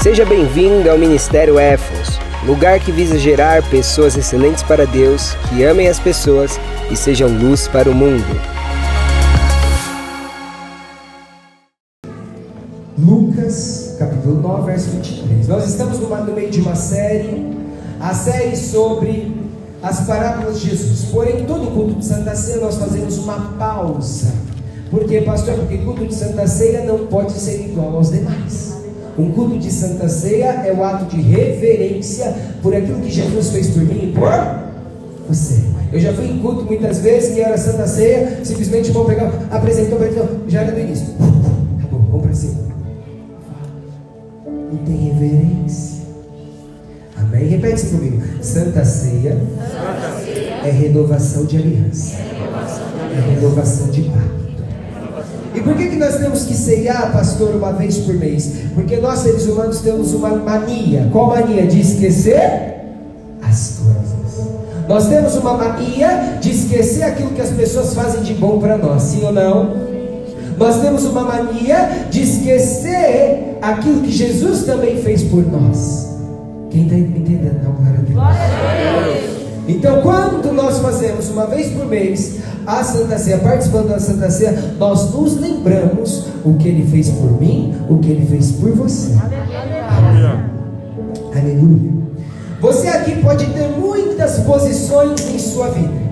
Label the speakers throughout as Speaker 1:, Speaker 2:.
Speaker 1: Seja bem-vindo ao Ministério Éfos, lugar que visa gerar pessoas excelentes para Deus, que amem as pessoas e sejam luz para o mundo.
Speaker 2: Lucas, capítulo 9, verso 23. Nós estamos no meio de uma série, a série sobre as parábolas de Jesus. Porém, todo culto de Santa Ceia nós fazemos uma pausa. Por quê, pastor? Porque culto de Santa Ceia não pode ser igual aos demais. Um culto de Santa Ceia é o ato de reverência por aquilo que Jesus fez por mim e por você. Eu já fui em culto muitas vezes que era Santa Ceia, simplesmente vou pegar, apresentou, já era do início. Acabou, vamos para cima. Não tem reverência. Amém? Repete isso comigo. Santa Ceia,
Speaker 3: Santa Ceia
Speaker 2: é renovação de aliança.
Speaker 3: é renovação de
Speaker 2: É renovação de pacto. E por que, que nós temos que ceiar, pastor, uma vez por mês? Porque nós, seres humanos, temos uma mania. Qual mania? De esquecer as coisas. Nós temos uma mania de esquecer aquilo que as pessoas fazem de bom para nós, sim ou não? Nós temos uma mania de esquecer aquilo que Jesus também fez por nós. Quem está me entendendo? Não, glória a Deus.
Speaker 3: Glória a Deus.
Speaker 2: Então, quando nós fazemos uma vez por mês a Santa Ceia, participando da Santa Ceia, nós nos lembramos o que Ele fez por mim, o que Ele fez por você. Aleluia. Você aqui pode ter muitas posições em sua vida.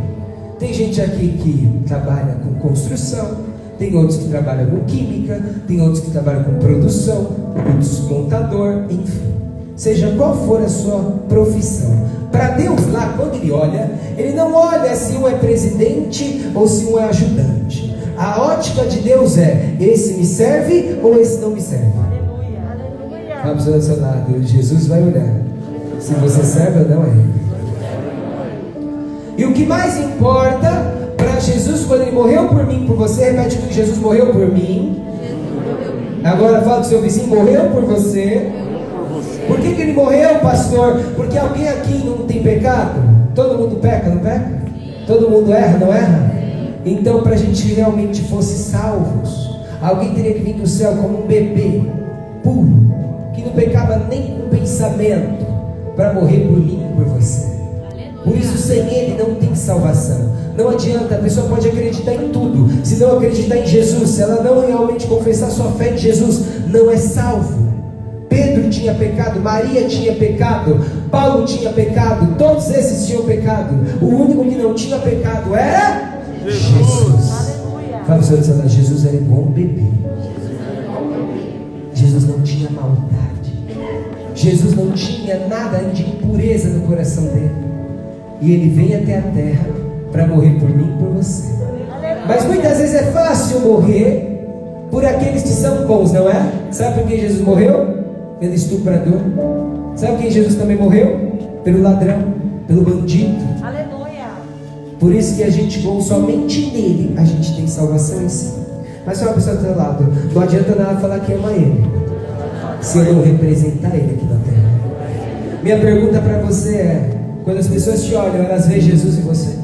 Speaker 2: Tem gente aqui que trabalha com construção, tem outros que trabalham com química, tem outros que trabalham com produção, outros contador, enfim. Seja qual for a sua profissão. Para Deus lá, quando Ele olha, Ele não olha se um é presidente ou se um é ajudante. A ótica de Deus é: esse me serve ou esse não me serve. Fala para o seu- lado, Jesus vai olhar se você serve ou não a Ele. E o que mais importa para Jesus, quando Ele morreu por mim, por você, repete comigo: Jesus morreu por mim. Agora fala para o seu vizinho: morreu por você. Por que, que ele morreu, pastor? Porque alguém aqui não tem pecado? Todo mundo peca, não peca? Todo mundo erra, não erra? Então, para a gente realmente fosse salvos, alguém teria que vir do céu como um bebê puro, que não pecava nem com pensamento, para morrer por mim e por você. Por isso, sem Ele não tem salvação. Não adianta, a pessoa pode acreditar em tudo. Se não acreditar em Jesus, se ela não realmente confessar sua fé em Jesus, não é salvo. Pedro tinha pecado, Maria tinha pecado, Paulo tinha pecado, todos esses tinham pecado. O único que não tinha pecado era Jesus. Fala Senhor, Jesus era igual um bebê. Jesus não tinha maldade. Jesus não tinha nada de impureza no coração dele. E ele vem até a terra para morrer por mim e por você. Mas muitas vezes é fácil morrer por aqueles que são bons, não é? Sabe por que Jesus morreu? Pelo estuprador. Sabe quem Jesus também morreu? Pelo ladrão, pelo bandido.
Speaker 3: Aleluia.
Speaker 2: Por isso que a gente, com somente nele, a gente tem salvação em si. Mas só uma pessoa do teu lado, não adianta nada falar que ama ele, se eu não representar ele aqui na terra. Minha pergunta para você é: quando as pessoas te olham, elas veem Jesus em você?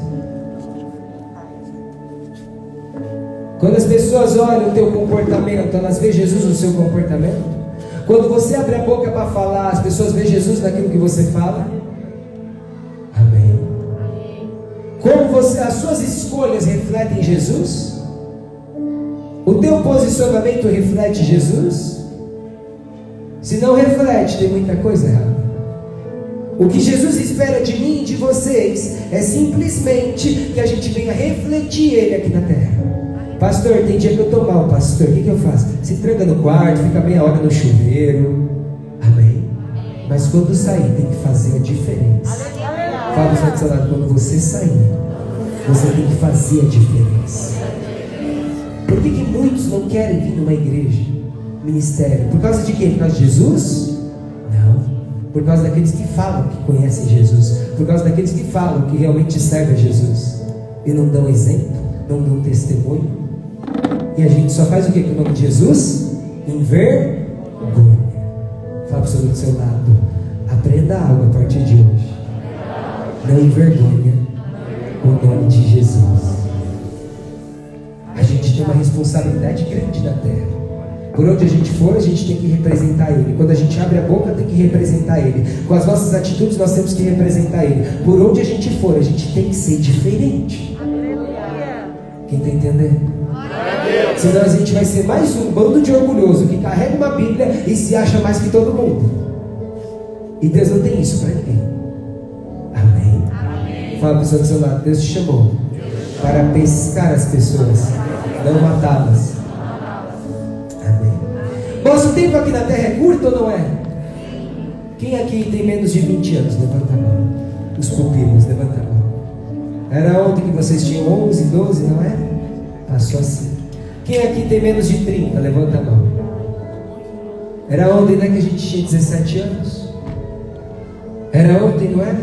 Speaker 2: Quando as pessoas olham o teu comportamento, elas veem Jesus no seu comportamento? Quando você abre a boca para falar, as pessoas veem Jesus naquilo que você fala? Amém. Como você, as suas escolhas refletem Jesus? O teu posicionamento reflete Jesus? Se não reflete, tem muita coisa errada. O que Jesus espera de mim e de vocês é simplesmente que a gente venha refletir Ele aqui na terra. Pastor, tem dia que eu estou mal, pastor, o que, que eu faço? Se tranca no quarto, fica meia hora no chuveiro. Amém? Mas quando sair, tem que fazer a diferença. Fala para o seu lado, quando você sair, você tem que fazer a diferença. Por que, que muitos não querem vir numa igreja, ministério? Por causa de quem? Por causa de Jesus? Não. Por causa daqueles que falam que conhecem Jesus. Por causa daqueles que falam que realmente servem a Jesus. E não dão exemplo, não dão testemunho. E a gente só faz o que com o nome de Jesus? Envergonha. Fala para o seu do seu lado. Aprenda algo a partir de hoje. Não envergonha o nome de Jesus. A gente tem uma responsabilidade grande na terra. Por onde a gente for, a gente tem que representar Ele. Quando a gente abre a boca, tem que representar Ele. Com as nossas atitudes, nós temos que representar Ele. Por onde a gente for, a gente tem que ser diferente. Quem está entendendo? Senão a gente vai ser mais um bando de orgulhoso que carrega uma Bíblia e se acha mais que todo mundo. E Deus não tem isso para ninguém. Amém. Fala para o do seu lado, Deus te chamou para pescar as pessoas, não matá-las. Amém. Nosso tempo aqui na terra é curto ou não é? Quem aqui tem menos de 20 anos? Levanta a mão. Os pupilos, levanta a mão. Era ontem que vocês tinham 11, 12, não é? Passou assim. Quem aqui tem menos de 30? Levanta a mão. Era ontem né, que a gente tinha 17 anos? Era ontem, não era?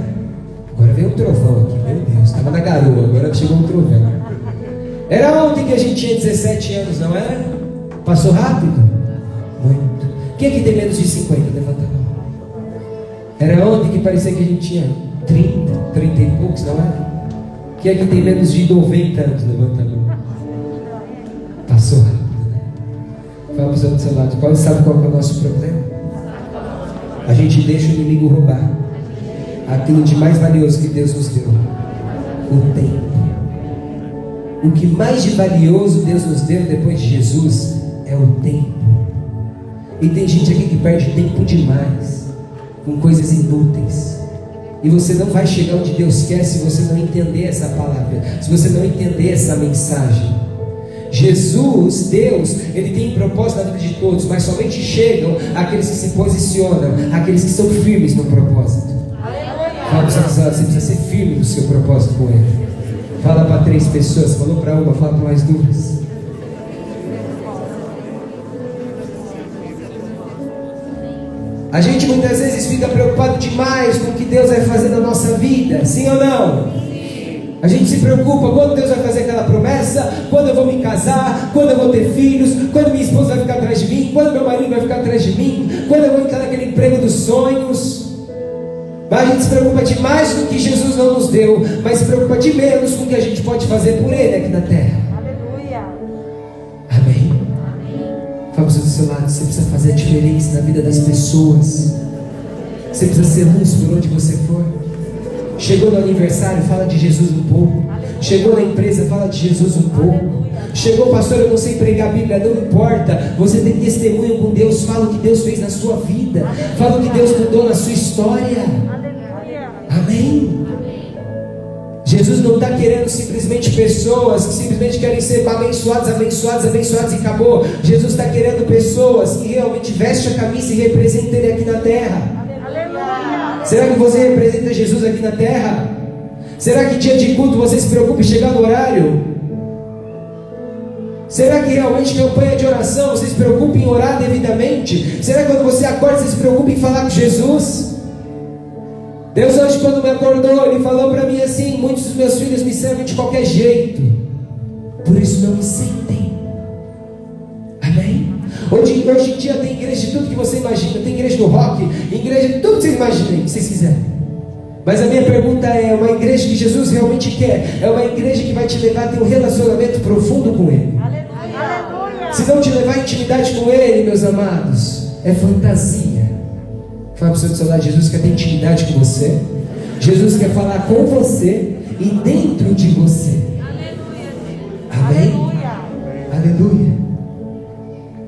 Speaker 2: Agora veio um trovão aqui, meu Deus, estava na garoa, agora chegou um trovão. Era ontem que a gente tinha 17 anos, não era? Passou rápido? Muito. Quem aqui tem menos de 50? Levanta a mão. Era ontem que parecia que a gente tinha 30, 30 e poucos, não era? Quem aqui tem menos de 90 anos? Levanta a mão. Fala para o seu lado. Qual sabe qual é o nosso problema? A gente deixa o inimigo roubar aquilo de mais valioso que Deus nos deu: o tempo. O que mais de valioso Deus nos deu depois de Jesus é o tempo. E tem gente aqui que perde tempo demais com coisas inúteis. E você não vai chegar onde Deus quer se você não entender essa palavra, se você não entender essa mensagem. Jesus, Deus, Ele tem propósito na vida de todos, mas somente chegam aqueles que se posicionam, aqueles que são firmes no propósito. Fala para você precisa ser firme no seu propósito com Ele. Fala para três pessoas, falou para uma, fala para mais duas. A gente muitas vezes fica preocupado demais com o que Deus vai fazer na nossa vida, sim ou não? A gente se preocupa quando Deus vai fazer aquela promessa, quando eu vou me casar, quando eu vou ter filhos, quando minha esposa vai ficar atrás de mim, quando meu marido vai ficar atrás de mim, quando eu vou entrar naquele emprego dos sonhos. Mas a gente se preocupa demais com o que Jesus não nos deu, mas se preocupa de menos com o que a gente pode fazer por Ele aqui na terra.
Speaker 3: Aleluia.
Speaker 2: Amém? Fala para o seu lado, você precisa fazer a diferença na vida das pessoas. Você precisa ser luz por onde você for. Chegou no aniversário, fala de Jesus um pouco. Chegou na empresa, fala de Jesus um pouco. Chegou, pastor, eu não sei pregar a Bíblia, não importa. Você tem testemunho com Deus, fala o que Deus fez na sua vida. Fala o que Deus mudou na sua história. Amém? Jesus não está querendo simplesmente pessoas que simplesmente querem ser abençoados, abençoados, abençoados e acabou. Jesus está querendo pessoas que realmente vestem a camisa e representam Ele aqui na terra. Será que você representa Jesus aqui na terra? Será que dia de culto você se preocupa em chegar no horário? Será que realmente campanha de oração você se preocupa em orar devidamente? Será que quando você acorda você se preocupa em falar com Jesus? Deus hoje quando me acordou, Ele falou para mim assim: muitos dos meus filhos me servem de qualquer jeito, por isso não me sentem. Hoje, hoje em dia tem igreja de tudo que você imagina, tem igreja do rock, igreja de tudo que vocês imaginam, que vocês quiserem. Mas a minha pergunta é: uma igreja que Jesus realmente quer? É uma igreja que vai te levar a ter um relacionamento profundo com Ele?
Speaker 3: Aleluia.
Speaker 2: Se não te levar a intimidade com Ele, meus amados, é fantasia. Fala para o seu celular, Jesus quer ter intimidade com você. Jesus quer falar com você e dentro de você. Amém?
Speaker 3: Aleluia.
Speaker 2: Aleluia.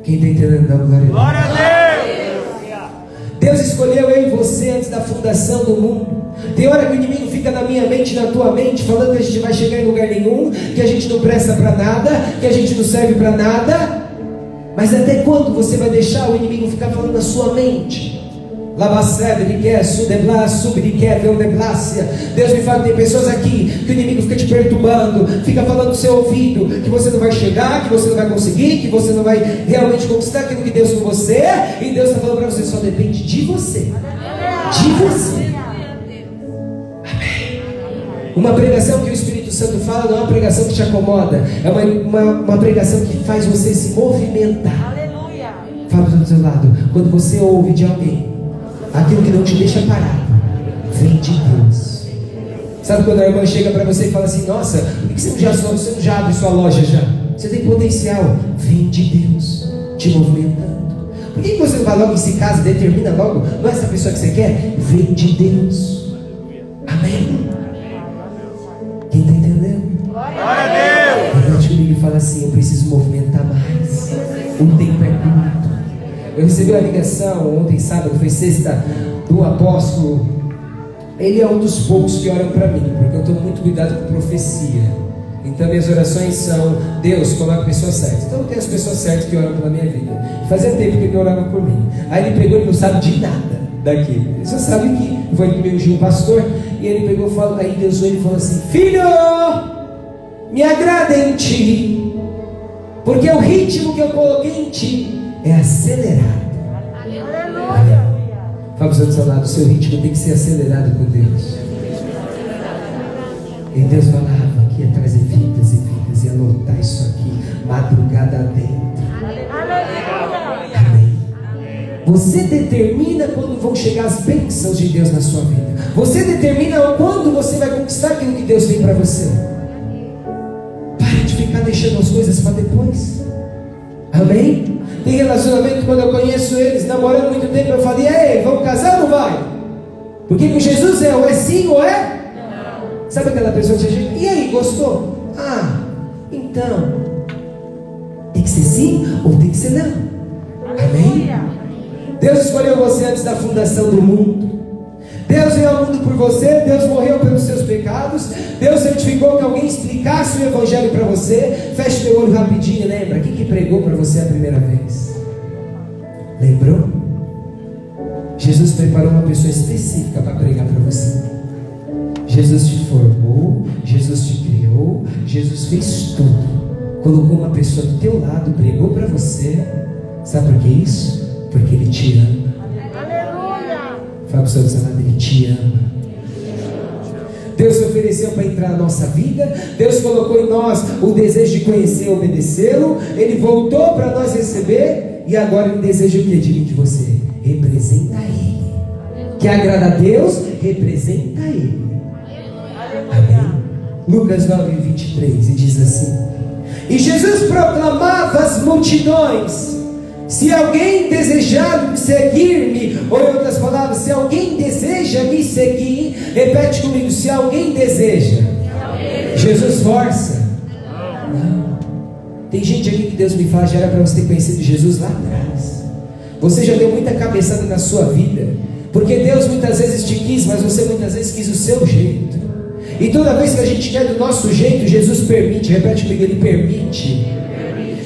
Speaker 2: Quem está entendendo, dá glória a Deus.
Speaker 4: Glória a Deus!
Speaker 2: Deus escolheu eu e você antes da fundação do mundo. Tem hora que o inimigo fica na minha mente, na tua mente, falando que a gente vai chegar em lugar nenhum, que a gente não presta para nada, que a gente não serve para nada. Mas até quando você vai deixar o inimigo ficar falando na sua mente? Deus me fala tem pessoas aqui que o inimigo fica te perturbando, fica falando no seu ouvido que você não vai chegar, que você não vai conseguir, que você não vai realmente conquistar aquilo que Deus com você. E Deus está falando para você, só depende de você. De você. Uma pregação que o Espírito Santo fala não é uma pregação que te acomoda, é uma, uma, uma pregação que faz você se movimentar.
Speaker 3: Aleluia.
Speaker 2: Fala para o seu lado, quando você ouve de alguém aquilo que não te deixa parado, vem de Deus. Sabe quando a irmã chega para você e fala assim: Nossa, por que você não, já, você não já abre sua loja já? Você tem potencial, vem de Deus. te movimentando. Por que que você não vai logo e se casa, determina logo? Não é essa pessoa que você quer? Vem de Deus. Amém? Quem está entendendo?
Speaker 4: Glória a Deus.
Speaker 2: Repete comigo e fala assim: Eu preciso movimentar mais. O tempo é curto. Eu recebi uma ligação ontem, sábado, foi sexta, do apóstolo. Ele é um dos poucos que oram para mim, porque eu tomo muito cuidado com profecia. Então minhas orações são: Deus, coloca a pessoa certa. Então tem as pessoas certas que oram pela minha vida. Fazia tempo que ele orava por mim. Aí ele pegou e não sabe de nada daquilo. Ele só sabe que foi me ungiu um pastor. E ele pegou e falou, aí Deus olhou e falou assim: Filho, me agrada em ti, porque o ritmo que eu coloquei em ti é acelerado. Fala para o seu lado, o seu ritmo tem que ser acelerado com Deus. E Deus falava que ia trazer vidas e vidas, ia lotar isso aqui, madrugada dentro. Amém. Você determina quando vão chegar as bênçãos de Deus na sua vida. Você determina quando você vai conquistar aquilo que Deus tem para você. Pare de ficar deixando as coisas para depois. Amém? Tem relacionamento quando eu conheço eles, namorando muito tempo, eu falei, ei, vamos casar ou não vai? Porque com Jesus é ou é sim ou é? Sabe aquela pessoa que você e aí, gostou? Ah, então, tem que ser sim ou tem que ser não? Amém? Deus escolheu você antes da fundação do mundo. Deus veio ao mundo por você, Deus morreu pelos seus pecados, Deus certificou que alguém explicasse o Evangelho para você. Feche teu olho rapidinho, lembra? Quem que pregou para você a primeira vez? Lembrou? Jesus preparou uma pessoa específica para pregar para você. Jesus te formou, Jesus te criou, Jesus fez tudo. Colocou uma pessoa do teu lado, pregou para você. Sabe por que isso? Porque Ele te ama. Fala para o seu Ele te ama. Deus ofereceu para entrar na nossa vida, Deus colocou em nós o desejo de conhecer e obedecê-lo, Ele voltou para nós receber, e agora Ele deseja o que de mim de você? Representa Ele. Que agrada a Deus, representa Ele. Amém? Lucas 9, 23, e diz assim: E Jesus proclamava às multidões: Se alguém desejar seguir-me, ou em outras palavras, se alguém deseja me seguir, repete comigo: se alguém deseja, Jesus força. Não. Tem gente aqui que Deus me fala, já era para você ter conhecido Jesus lá atrás. Você já deu muita cabeçada na sua vida, porque Deus muitas vezes te quis, mas você muitas vezes quis o seu jeito. E toda vez que a gente quer do nosso jeito, Jesus permite, repete comigo, Ele permite.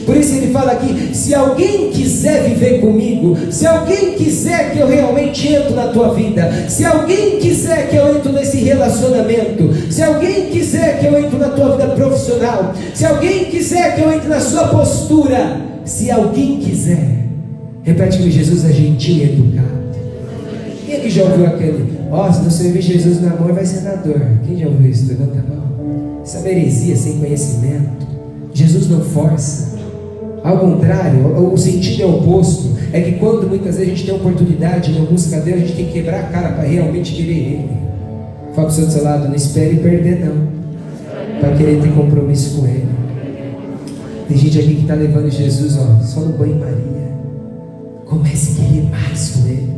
Speaker 2: Por isso ele fala aqui: se alguém quiser viver comigo, se alguém quiser que eu realmente entro na tua vida, se alguém quiser que eu entro nesse relacionamento, se alguém quiser que eu entro na tua vida profissional, se alguém quiser que eu entre na sua postura, se alguém quiser, repete comigo: Jesus é gentil e educado. Quem é que já ouviu aquele? Ó, se não servir Jesus no amor, vai ser na dor. Quem já ouviu isso? Levanta a mão. Isso é heresia sem conhecimento. Jesus não força. Ao contrário, o sentido é oposto. É que quando muitas vezes a gente tem oportunidade na busca dele, a gente tem que quebrar a cara para realmente querer ele. Fala para o seu lado, não espere perder não. Para querer ter compromisso com ele. Tem gente aqui que está levando Jesus ó, só no banho-maria. Comece a querer mais com ele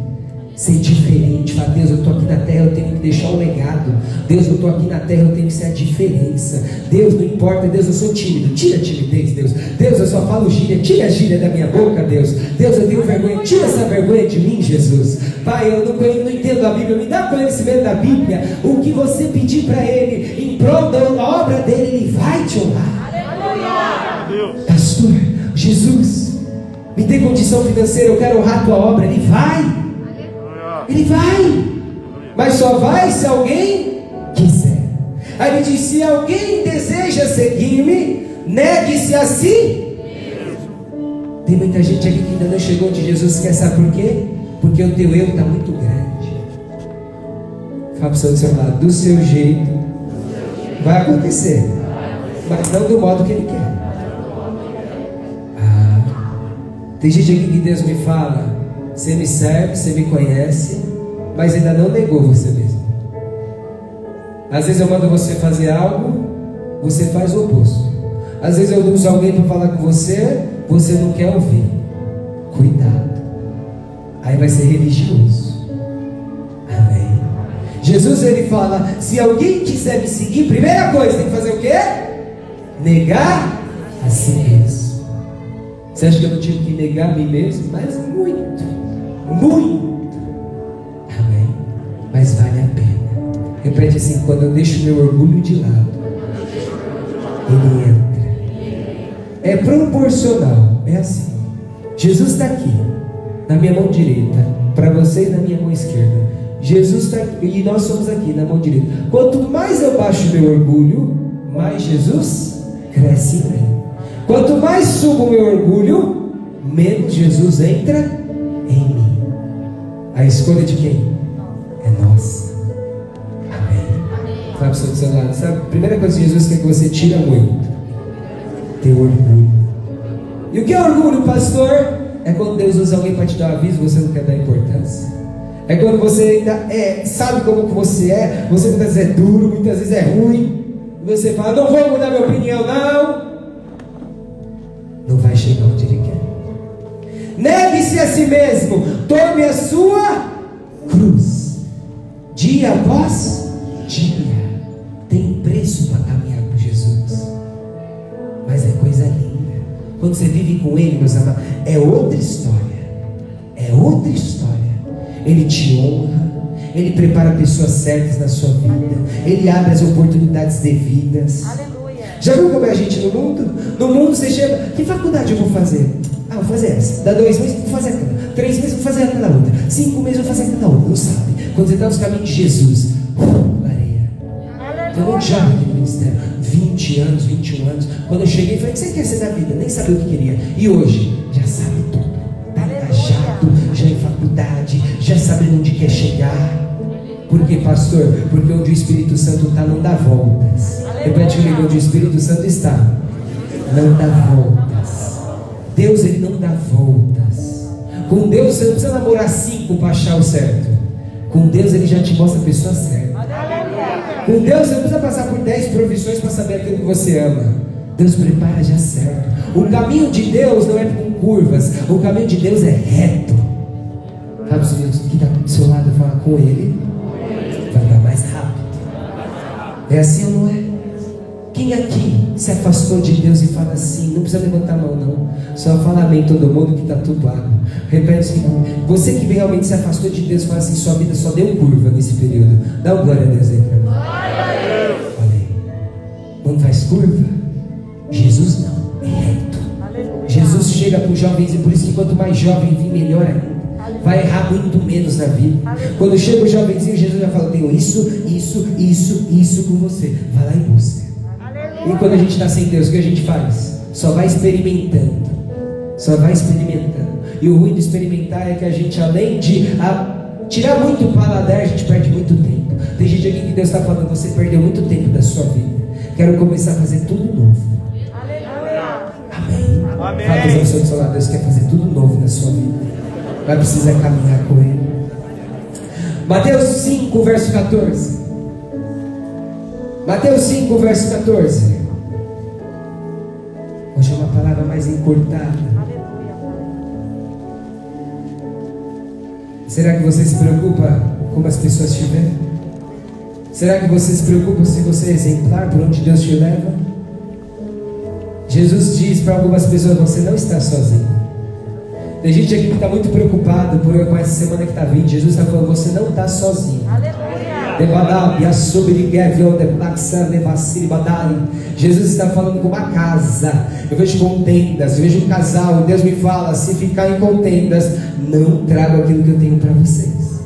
Speaker 2: ser diferente. Fala, Deus, eu estou aqui na terra, eu tenho que deixar um legado. Deus, eu estou aqui na terra, eu tenho que ser a diferença. Deus, não importa, Deus, eu sou tímido. Tira a timidez, Deus. Deus, eu só falo gíria. Tira a gíria da minha boca, Deus. Deus, eu tenho vergonha. Tira essa vergonha de mim, Jesus. Pai, eu não, eu não entendo a Bíblia. Me dá conhecimento da Bíblia. O que você pedir para Ele, em prol da obra dele, Ele vai te honrar.
Speaker 3: Aleluia.
Speaker 2: Pastor, Jesus, me dê condição financeira, eu quero honrar a tua obra. Ele vai. Ele vai, mas só vai se alguém quiser. Aí ele diz: se alguém deseja seguir-me, negue-se a si. Tem muita gente aqui que ainda não chegou de Jesus, quer saber por quê? Porque o teu eu está muito grande. Fala para o do seu lado, do seu jeito vai acontecer, mas não do modo que ele quer. Ah, tem gente aqui que Deus me fala, você me serve, você me conhece, mas ainda não negou você mesmo. Às vezes eu mando você fazer algo, você faz o oposto. Às vezes eu uso alguém para falar com você, você não quer ouvir. Cuidado. Aí vai ser religioso. Amém. Jesus ele fala: se alguém quiser me seguir, primeira coisa, tem que fazer o quê? Negar a si mesmo. Você acha que eu não tive que negar a mim mesmo? Mas muito, muito. Amém. Mas vale a pena. Repete assim: quando eu deixo meu orgulho de lado, ele entra. É proporcional. É assim. Jesus está aqui, na minha mão direita, para você e na minha mão esquerda. Jesus está aqui, e nós somos aqui na mão direita. Quanto mais eu baixo meu orgulho, mais Jesus cresce em mim. Quanto mais subo meu orgulho, menos Jesus entra. A escolha de quem? É nossa. Amém. Fala para o seu do seu lado. Sabe, a primeira coisa que Jesus quer que você tira muito: teu orgulho. E o que é orgulho, pastor? É quando Deus usa alguém para te dar um aviso e você não quer dar importância. É quando você ainda é, sabe como que você é, você muitas vezes é duro, muitas vezes é ruim. E você fala, não vou mudar minha opinião. Não Negue-se a si mesmo, tome a sua cruz. Dia após dia. Tem preço para caminhar com Jesus. Mas é coisa linda. Quando você vive com Ele, meus amados, é outra história. É outra história. Ele te honra. Ele prepara pessoas certas na sua vida. Ele abre as oportunidades devidas.
Speaker 3: Aleluia.
Speaker 2: Já viu como é a gente no mundo? No mundo você chega, que faculdade eu vou fazer? Vou fazer essa. Dá dois meses, vou fazer aquela. Três meses, vou fazer aquela outra. Cinco meses, vou fazer aquela outra. Não sabe. Quando você está nos caminhos de Jesus, areia. Eu não já no ministério, 20 anos, 21 anos. Quando eu cheguei, falei: O que você quer ser da vida? Nem sabia o que queria. E hoje, já sabe tudo. Está engajado, já em faculdade, já sabe onde quer chegar. Por quê, pastor? Porque onde o Espírito Santo está, não dá voltas. Repete comigo: onde o Espírito Santo está, não dá voltas. Deus, ele não dá voltas. Com Deus, você não precisa namorar cinco para achar o certo. Com Deus, ele já te mostra a pessoa certa. Com Deus você não precisa passar por 10 profissões para saber aquilo que você ama. Deus prepara já certo. O caminho de Deus não é com curvas. O caminho de Deus é reto. Sabe o Deus que está do seu lado fala com Ele? Vai andar mais rápido. É assim ou não é? Quem aqui se afastou de Deus e fala assim? Não precisa levantar a mão, não. Só fala amém todo mundo que está tudo água. Repete assim. Você que realmente se afastou de Deus, fala assim: sua vida só deu curva nesse período. Dá um glória a Deus aí para mim. Olha aí. Não faz curva? Jesus não, é reto. Jesus chega para os jovens e por isso que quanto mais jovem vir, melhor ainda. Vai errar muito menos na vida. Quando chega o jovenzinho, Jesus já fala: tenho isso, isso, isso, isso com você. Vai lá e busca. E quando a gente está sem Deus, o que a gente faz? Só vai experimentando. Só vai experimentando. E o ruim de experimentar é que a gente, além de a, tirar muito o paladar, a gente perde muito tempo. Tem gente aqui que Deus está falando, você perdeu muito tempo da sua vida. Quero começar a fazer tudo novo. Amém.
Speaker 4: Amém.
Speaker 2: Fala para seu lado, Deus quer fazer tudo novo na sua vida. Vai precisar caminhar com Ele. Mateus 5, verso 14. Mateus 5, verso 14. Hoje é uma palavra mais encurtada. Será que você se preocupa como as pessoas te veem? Será que você se preocupa se você é exemplar por onde Deus te leva? Jesus diz para algumas pessoas: você não está sozinho. Tem gente aqui que está muito preocupado por com essa semana que está vindo. Jesus está falando: você não está sozinho. Jesus está falando com uma casa. Eu vejo contendas, eu vejo um casal. Deus me fala: se ficar em contendas, não trago aquilo que eu tenho para vocês.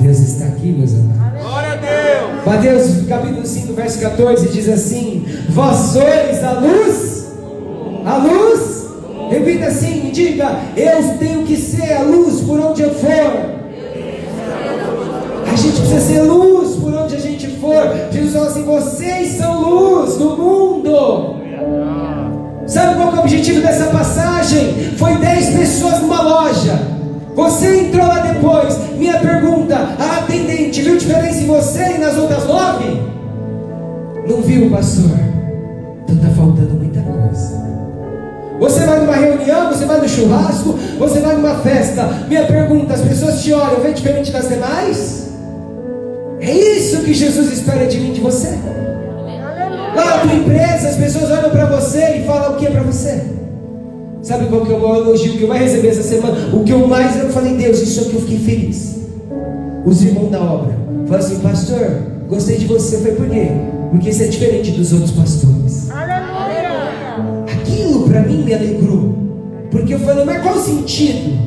Speaker 2: Deus está aqui, meus amados.
Speaker 4: Glória a Deus.
Speaker 2: Mateus capítulo 5, verso 14 diz assim: Vós sois a luz, a luz. Repita assim, diga: Eu tenho que ser a luz por onde eu for. A gente precisa ser luz por onde a gente for. Jesus fala assim: Vocês são luz do mundo. Sabe qual é o objetivo dessa passagem? Foi 10 pessoas numa loja. Você entrou lá depois. Minha pergunta: a atendente viu diferença em você e nas outras nove? Não viu, pastor? Então está faltando muita coisa. Você vai numa reunião, você vai no churrasco, você vai numa festa. Minha pergunta: as pessoas te olham, vê diferente das demais? É isso que Jesus espera de mim, de você. Lá na tua empresa, as pessoas olham para você e falam o que é para você? Sabe qual que é o elogio que eu mais recebi essa semana? O que eu mais eu falei, Deus, isso aqui eu fiquei feliz. Os irmãos da obra falaram assim, pastor, gostei de você. Foi por quê? Porque você é diferente dos outros pastores. Para mim me alegrou. Porque eu falei, mas qual o sentido?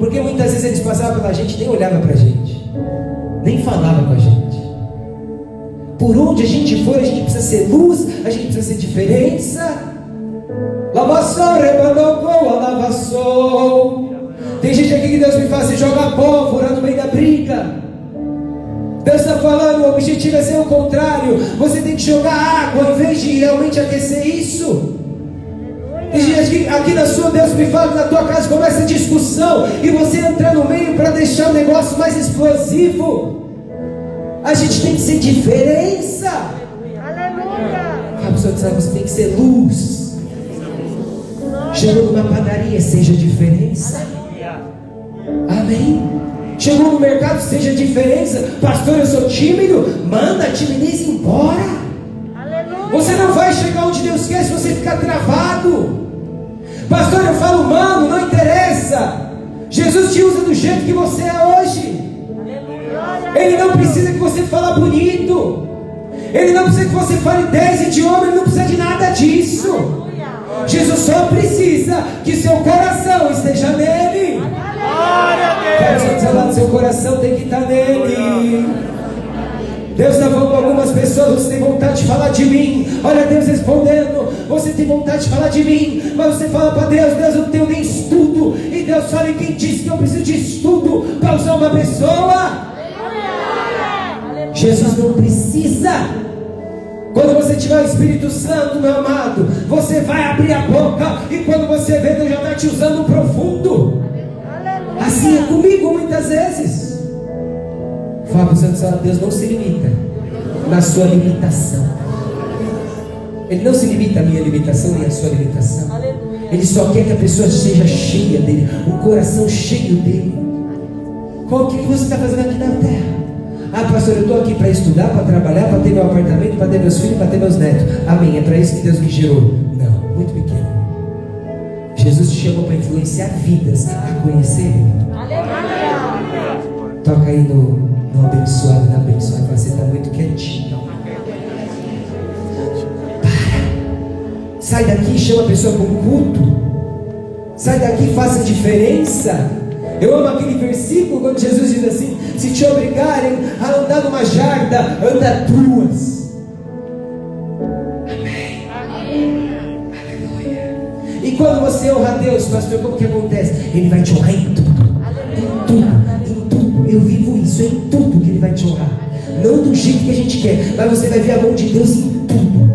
Speaker 2: Porque muitas vezes eles passavam pela gente nem olhavam para a gente. Nem falavam com a gente. Por onde a gente for, a gente precisa ser luz, a gente precisa ser diferença. Tem gente aqui que Deus me faz jogar pólvora no meio da briga. Deus está falando, o objetivo é ser o contrário. Você tem que jogar água em vez de realmente aquecer isso. Tem gente aqui, aqui na sua, Deus me fala na tua casa começa a discussão e você entra no meio para deixar o negócio mais explosivo. A gente tem que ser diferença.
Speaker 3: Aleluia.
Speaker 2: A pessoa sabe, você tem que ser luz. Chegou numa padaria, seja diferença. Amém. Chegou no mercado, seja diferença. Pastor, eu sou tímido. Manda a timidez embora. Você não vai chegar onde Deus quer se você ficar travado. Pastor, eu falo humano, não interessa. Jesus te usa do jeito que você é hoje. Ele não precisa que você fale bonito. Ele não precisa que você fale dez idiomas. Ele não precisa de nada disso. Jesus só precisa que seu coração esteja nele. Te dizer lá, seu coração tem que estar nele. Deus está falando com algumas pessoas, você tem vontade de falar de mim. Olha Deus respondendo, você tem vontade de falar de mim, mas você fala para Deus, Deus eu não tenho nem estudo. E Deus sabe quem disse que eu preciso de estudo para usar uma pessoa. Jesus não precisa. Quando você tiver o Espírito Santo, meu amado, você vai abrir a boca e quando você vê, Deus já está te usando profundo. Assim é comigo muitas vezes. Fala para o Santo Senhor, Deus não se limita na sua limitação. Ele não se limita à minha limitação nem à sua limitação. Ele só quer que a pessoa seja cheia dele, o coração cheio dele. Qual que você está fazendo aqui na terra? Ah, pastor, eu estou aqui para estudar, para trabalhar, para ter meu apartamento, para ter meus filhos, para ter meus netos. Amém. É para isso que Deus me gerou. Não, muito pequeno. Jesus te chamou para influenciar vidas, a conhecer Ele. Toca aí no, no abençoado, na abençoada. Você está muito quietinho. Para. Sai daqui, chama a pessoa para um culto. Sai daqui, faça diferença. Eu amo aquele versículo quando Jesus diz assim: Se te obrigarem a andar numa jarda, anda duas. E quando você honra a Deus, pastor, como que acontece? Ele vai te honrar. Em tudo, em tudo. Isso, em tudo que Ele vai te honrar. Não do jeito que a gente quer, mas você vai ver a mão de Deus em tudo.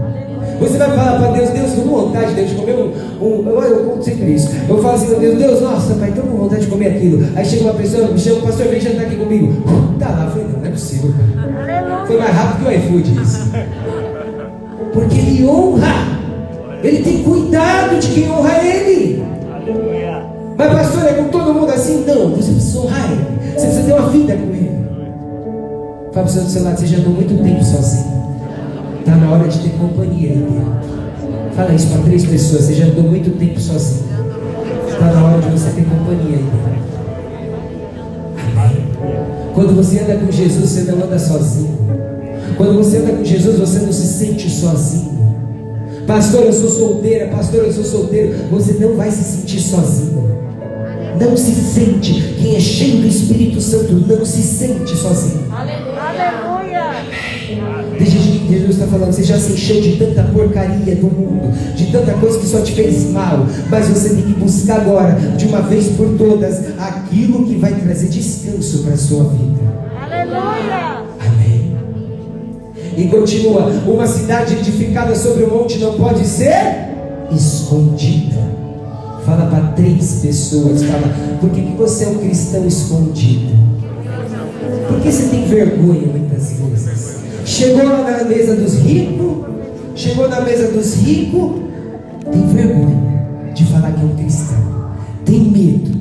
Speaker 2: Você vai falar para Deus, Deus, estou com vontade Deus, de comer um, um eu, eu conto sempre isso. Eu falo assim, Deus, Deus, nossa, pai, estou com vontade de comer aquilo. Aí chega uma pessoa, me chama, pastor, vem jantar aqui comigo. Tá lá, falei, não, não é possível. Foi mais rápido que o iFood isso. Porque ele honra. Ele tem cuidado de quem honra ele. Mas pastor, é com todo mundo assim? Não, você precisa honrar ele. Você precisa ter uma vida com ele. Fala para o seu do seu lado, você já andou muito tempo sozinho. Está na hora de ter companhia aí dentro. Fala isso para três pessoas. Você já andou muito tempo sozinho. Está na hora de você ter companhia aí dentro. Amém. Quando você anda com Jesus, você não anda sozinho. Quando você anda com Jesus, você não se sente sozinho. Pastor, eu sou solteira. Pastor, eu sou solteiro. Você não vai se sentir sozinho. Não se sente. Quem é cheio do Espírito Santo não se sente sozinho.
Speaker 3: Aleluia.
Speaker 2: De Jesus está falando, você já se encheu de tanta porcaria do mundo, de tanta coisa que só te fez mal, mas você tem que buscar agora, de uma vez por todas, aquilo que vai trazer descanso para a sua vida.
Speaker 3: Aleluia.
Speaker 2: Amém. E continua: uma cidade edificada sobre o monte não pode ser escondida. Fala para três pessoas, fala, por que, que você é um cristão escondido? Por que você tem vergonha muitas vezes? Chegou lá na mesa dos ricos, chegou na mesa dos ricos, tem vergonha de falar que é um cristão, tem medo.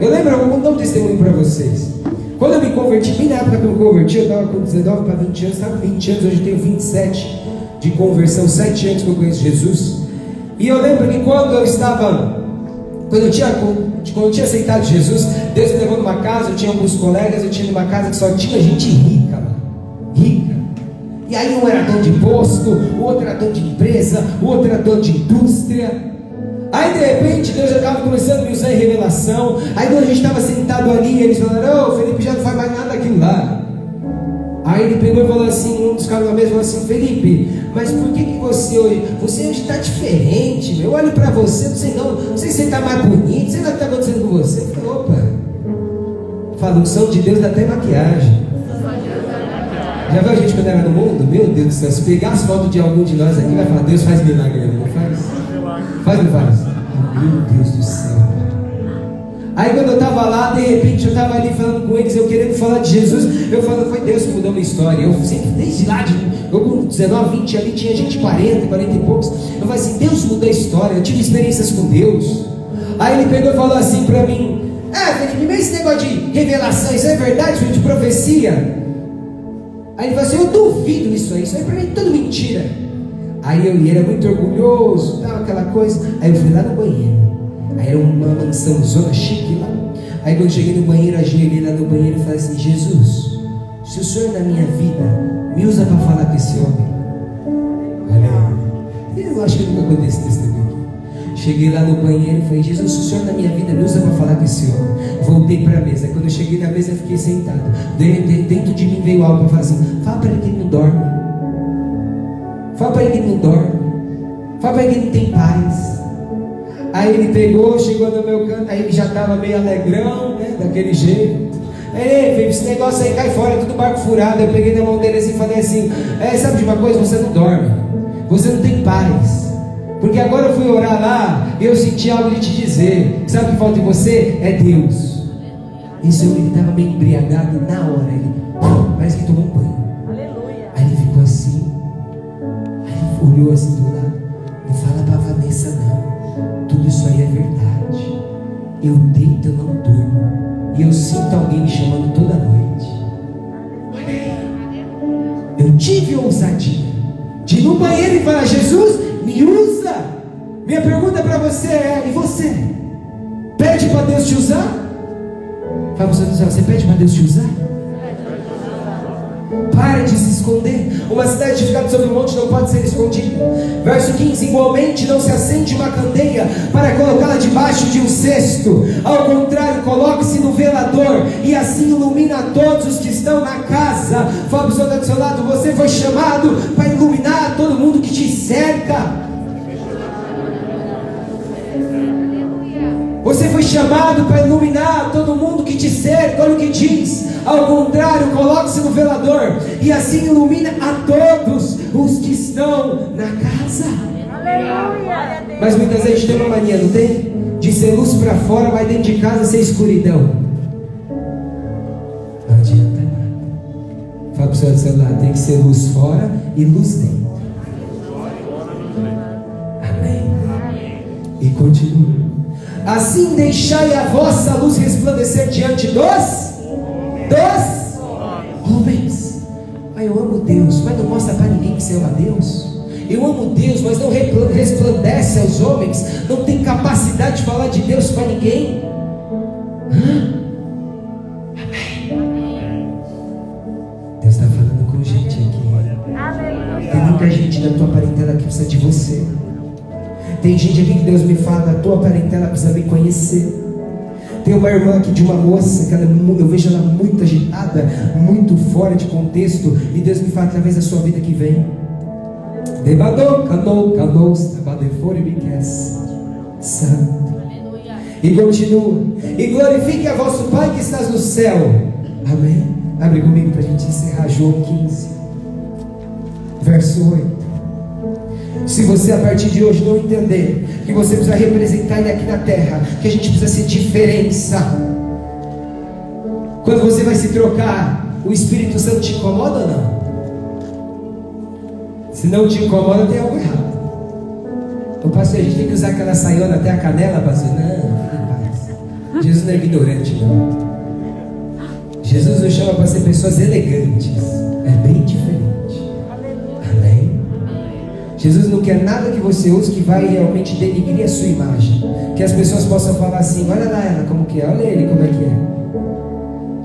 Speaker 2: Eu lembro, vou dar um testemunho para vocês. Quando eu me converti, bem na época que eu me converti, eu estava com 19 para 20 anos, estava com 20 anos, hoje eu tenho 27 de conversão, 7 anos que eu conheço Jesus. E eu lembro que quando eu estava, quando eu tinha, quando eu tinha aceitado Jesus, Deus me levou numa casa, eu tinha alguns colegas, eu tinha numa casa que só tinha gente rica, rica. E aí um era dono de posto, o outro era dono de empresa, o outro era dono de indústria. Aí de repente Deus já estava começando a me usar em revelação. Aí quando a gente estava sentado ali, eles falaram, ô oh, Felipe já não faz mais nada daquilo lá. Aí ele pegou e falou assim, um dos caras na mesa falou assim, Felipe, mas por que, que você hoje, você hoje está diferente, meu? Eu olho para você, não sei não, não sei se você está mais bonito, sei lá o que está acontecendo com você. Eu falei, opa, fala, unção de Deus dá até maquiagem. Já viu a gente quando era no mundo? Meu Deus do céu, se pegar as fotos de algum de nós aqui, vai falar, Deus faz milagre, não faz? Faz ou não faz? Meu Deus do céu. Aí quando eu estava lá, de repente eu estava ali falando com eles, eu querendo falar de Jesus, eu falando, foi Deus que mudou minha história. Eu sempre, desde lá, de, com 19, 20 ali, tinha gente 40, 40 e poucos. Eu falei assim, Deus mudou a história, eu tive experiências com Deus. Aí ele pegou e falou assim para mim, é, Felipe, esse negócio de revelação, isso é verdade, de profecia? Aí ele falou assim, eu duvido isso aí, isso aí para mim é tudo mentira. Aí eu, ele era muito orgulhoso, tal, aquela coisa. Aí eu fui lá no banheiro. Aí era uma mansão, zona chique lá. Aí quando eu cheguei no banheiro, ajoelhei lá no banheiro e falei assim: Jesus, se o Senhor na minha vida me usa para falar com esse homem. Olha, eu acho que nunca contei esse testemunho aqui. Cheguei lá no banheiro e falei: Jesus, se o Senhor na minha vida me usa para falar com esse homem. Voltei para a mesa. Quando eu cheguei na mesa, eu fiquei sentado. Dentro de mim veio algo para falar assim: fala para ele que ele não dorme. Fala para ele que ele não dorme. Fala para ele que ele não tem paz. Aí ele pegou, chegou no meu canto, aí ele já estava meio alegrão, né? Daquele jeito. Ei, Felipe, esse negócio aí cai fora, é tudo barco furado. Eu peguei na mão dele assim e falei assim: é, sabe de uma coisa? Você não dorme, você não tem paz. Porque agora eu fui orar lá e eu senti algo de te dizer. Sabe o que falta em você? É Deus. Isso ele estava meio embriagado na hora. Ele parece que tomou um banho. Aleluia. Aí ele ficou assim. Aí ele olhou assim do lado. Não fala para Vanessa, não. Tudo isso aí é verdade. Eu deito, eu não durmo. E eu sinto alguém me chamando toda noite. Eu tive ousadia de ir no banheiro e falar: Jesus, me usa. Minha pergunta para você é: e você? Pede para Deus te usar? Fala você, você pede para Deus te usar? Pare de se esconder. Uma cidade edificada sobre o monte não pode ser escondida. Verso 15: Igualmente não se acende uma candeia para colocá-la debaixo de um cesto. Ao contrário, coloque-se no velador e assim ilumina todos os que estão na casa. Fala para o do seu lado: Você foi chamado para iluminar todo mundo que te cerca. Você foi chamado para iluminar todo mundo que te cerca. Olha o que diz. Ao contrário, coloque-se no velador e assim ilumina a todos os que estão na casa. Aleluia. Mas muitas vezes a gente tem uma mania, não tem? De ser luz para fora, mas dentro de casa ser escuridão. Não adianta nada. Fala para o seu celular, tem que ser luz fora e luz dentro. Amém. E continua. Assim deixai a vossa luz resplandecer diante dos dos homens. Mas eu amo Deus, mas não mostra para ninguém que você ama Deus. Eu amo Deus, mas não resplandece aos homens. Não tem capacidade de falar de Deus para ninguém. Hã? Deus está falando com gente aqui. Tem muita gente da tua parentela que precisa de você. Tem gente aqui que Deus me fala, a tua parentela precisa me conhecer. Tem uma irmã aqui de uma moça que ela, é eu vejo ela muito agitada, muito fora de contexto, e Deus me fala através da sua vida que vem. Santo. E continua. E glorifique a vosso Pai que estás no céu. Amém. Abre comigo para a gente encerrar João 15, verso 8. Se você a partir de hoje não entender que você precisa representar Ele aqui na terra, que a gente precisa ser diferença. Quando você vai se trocar, o Espírito Santo te incomoda ou não? Se não te incomoda, tem algo errado. O pastor, a gente tem que usar aquela saiona até a canela, pastor? Não, paz. Jesus não é ignorante, não. Jesus nos chama para ser pessoas elegantes. É bem diferente. Jesus não quer nada que você use que vai realmente denigrir a sua imagem. Que as pessoas possam falar assim: olha lá ela como que é, olha ele como é que é.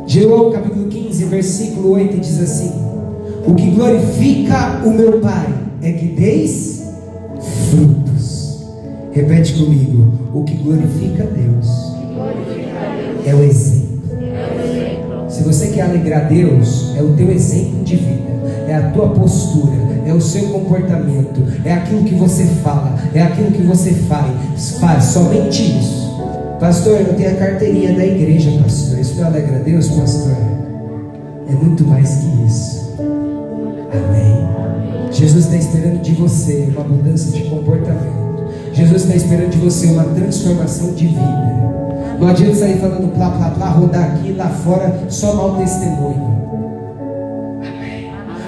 Speaker 2: João capítulo 15, versículo 8 diz assim: O que glorifica o meu Pai é que deis frutos. Repete comigo: O que glorifica Deus é o exemplo. Se você quer alegrar Deus, é o teu exemplo de vida, é a tua postura, é o seu comportamento, é aquilo que você fala, é aquilo que você faz, faz somente isso. Pastor, eu tenho a carteirinha da igreja, pastor. Isso não alegra Deus, pastor? É muito mais que isso. Amém. Jesus está esperando de você uma mudança de comportamento. Jesus está esperando de você uma transformação de vida. Não adianta sair falando plá, plá, plá, rodar aqui e lá fora, só mau testemunho.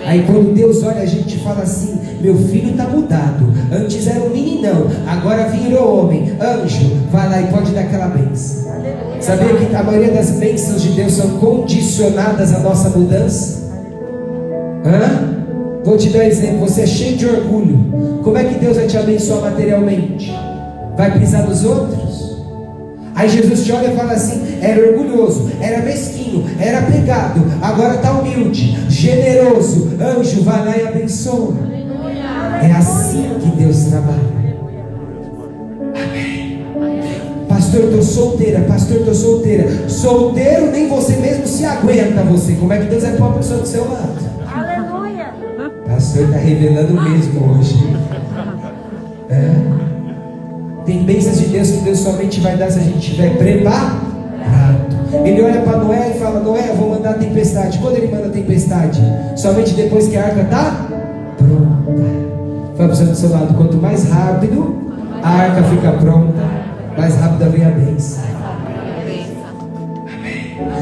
Speaker 2: Aí quando Deus olha a gente fala assim, meu filho está mudado. Antes era um meninão, agora virou homem. Anjo, vai lá e pode dar aquela bênção. Sabia que a maioria das bênçãos de Deus são condicionadas à nossa mudança? Hã? Vou te dar um exemplo, você é cheio de orgulho. Como é que Deus vai te abençoar materialmente? Vai pisar nos outros? Aí Jesus te olha e fala assim: era orgulhoso, era mesquinho, era pegado, agora está humilde, generoso. Anjo, vai lá e abençoa. É assim que Deus trabalha. Amém. Pastor, estou solteira, pastor, estou solteira. Solteiro, nem você mesmo se aguenta você. Como é que Deus é para uma pessoa do seu lado?
Speaker 3: Aleluia.
Speaker 2: Pastor está revelando mesmo hoje. É. Tem bênçãos de Deus que Deus somente vai dar se a gente estiver preparado. Ele olha para Noé e fala: Noé, eu vou mandar a tempestade. Quando ele manda a tempestade? Somente depois que a arca está pronta. Fala para do seu lado: quanto mais rápido a arca fica pronta, mais rápida vem a bênção.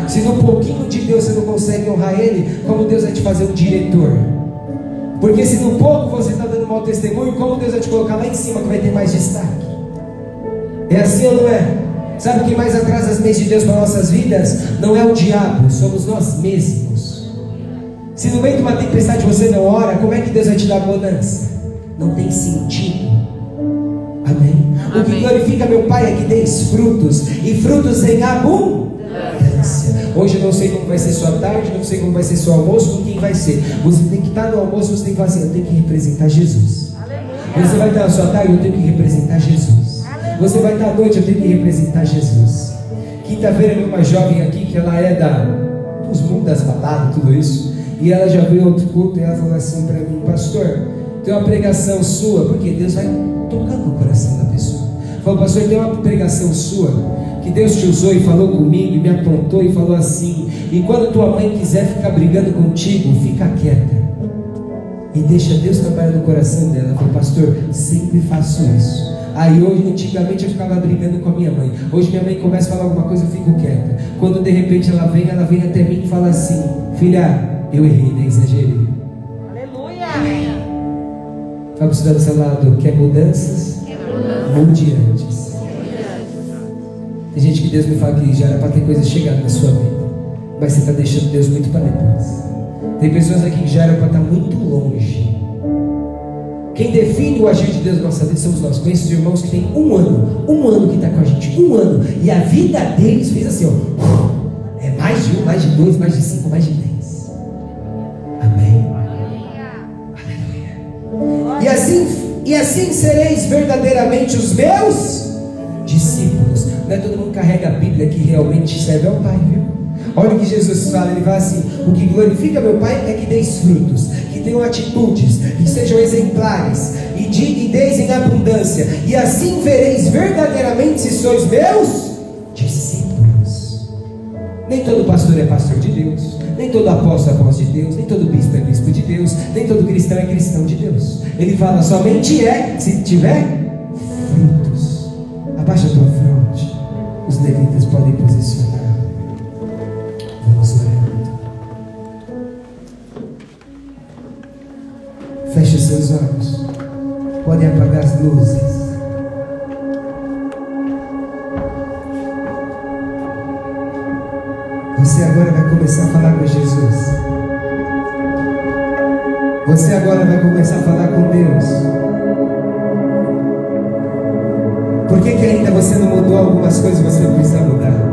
Speaker 2: Se no pouquinho de Deus você não consegue honrar Ele, como Deus vai te fazer um diretor? Porque se no pouco você está dando mau testemunho, como Deus vai te colocar lá em cima que vai ter mais destaque? É assim ou não é? Sabe o que mais atrasa as leis de Deus para nossas vidas? Não é o diabo, somos nós mesmos. Se no meio de uma tempestade você não ora, como é que Deus vai te dar bonança? Não tem sentido. Amém? Amém. O que glorifica meu Pai é que deis frutos, e frutos em abundância. Hoje eu não sei como vai ser sua tarde, não sei como vai ser seu almoço, com quem vai ser. Você tem que estar no almoço, você tem que falar assim, eu tenho que representar Jesus. Você vai estar na sua tarde, eu tenho que representar Jesus. Você vai estar à noite, eu tenho que representar Jesus. Quinta-feira veio uma jovem aqui que ela é da, dos mundos das baladas, tudo isso. E ela já veio outro culto e ela falou assim para mim, pastor, tem uma pregação sua, porque Deus vai tocando o coração da pessoa. Falou, pastor, tem uma pregação sua que Deus te usou e falou comigo, e me apontou e falou assim: e quando tua mãe quiser ficar brigando contigo, fica quieta e deixa Deus trabalhar no coração dela. Falou, pastor, sempre faço isso. Aí hoje, antigamente eu ficava brigando com a minha mãe. Hoje minha mãe começa a falar alguma coisa, eu fico quieta. Quando de repente ela vem, ela vem até mim e fala assim: Filha, eu errei, né? Exagerei.
Speaker 3: Aleluia.
Speaker 2: Fala para o cidadão do seu lado: quer mudanças? Mude antes. Tem gente que Deus me fala que já era para ter coisa chegada na sua vida, mas você está deixando Deus muito para depois. Tem pessoas aqui que já eram para estar muito longe quem define o agir de Deus na nossa vida somos nós. Conheço irmãos que têm um ano, um ano que está com a gente, um ano, e a vida deles fez assim, ó. É mais de um, mais de dois, mais de cinco, mais de dez. Amém. Aleluia. E assim, e assim sereis verdadeiramente os meus discípulos. Não é todo mundo carrega a Bíblia que realmente serve ao Pai, viu? Olha o que Jesus fala, ele fala assim: o que glorifica meu Pai é que deis frutos, tenham atitudes, que sejam exemplares, e, de, e deis em abundância, e assim vereis verdadeiramente se sois meus discípulos. Nem todo pastor é pastor de Deus, nem todo apóstolo é apóstolo de Deus, nem todo bispo é bispo de Deus, nem todo cristão é cristão de Deus. Ele fala somente é se tiver frutos. Abaixa a tua fronte, os levitas podem posicionar. Luzes. Você agora vai começar a falar com Jesus. Você agora vai começar a falar com Deus. Por que, que ainda você não mudou algumas coisas que você precisa mudar?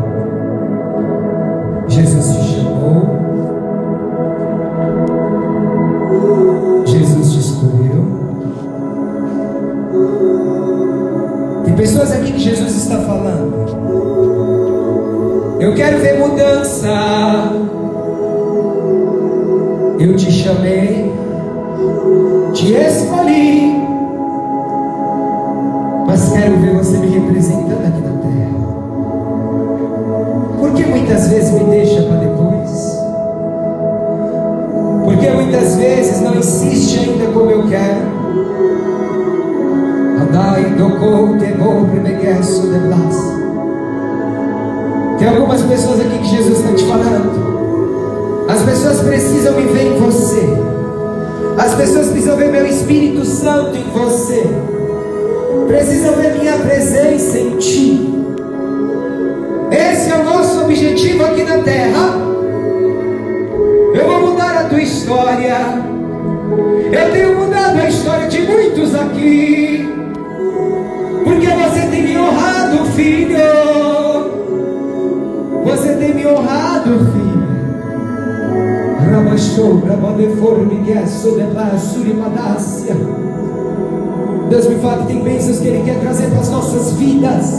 Speaker 2: Que tem bênçãos que Ele quer trazer para as nossas vidas.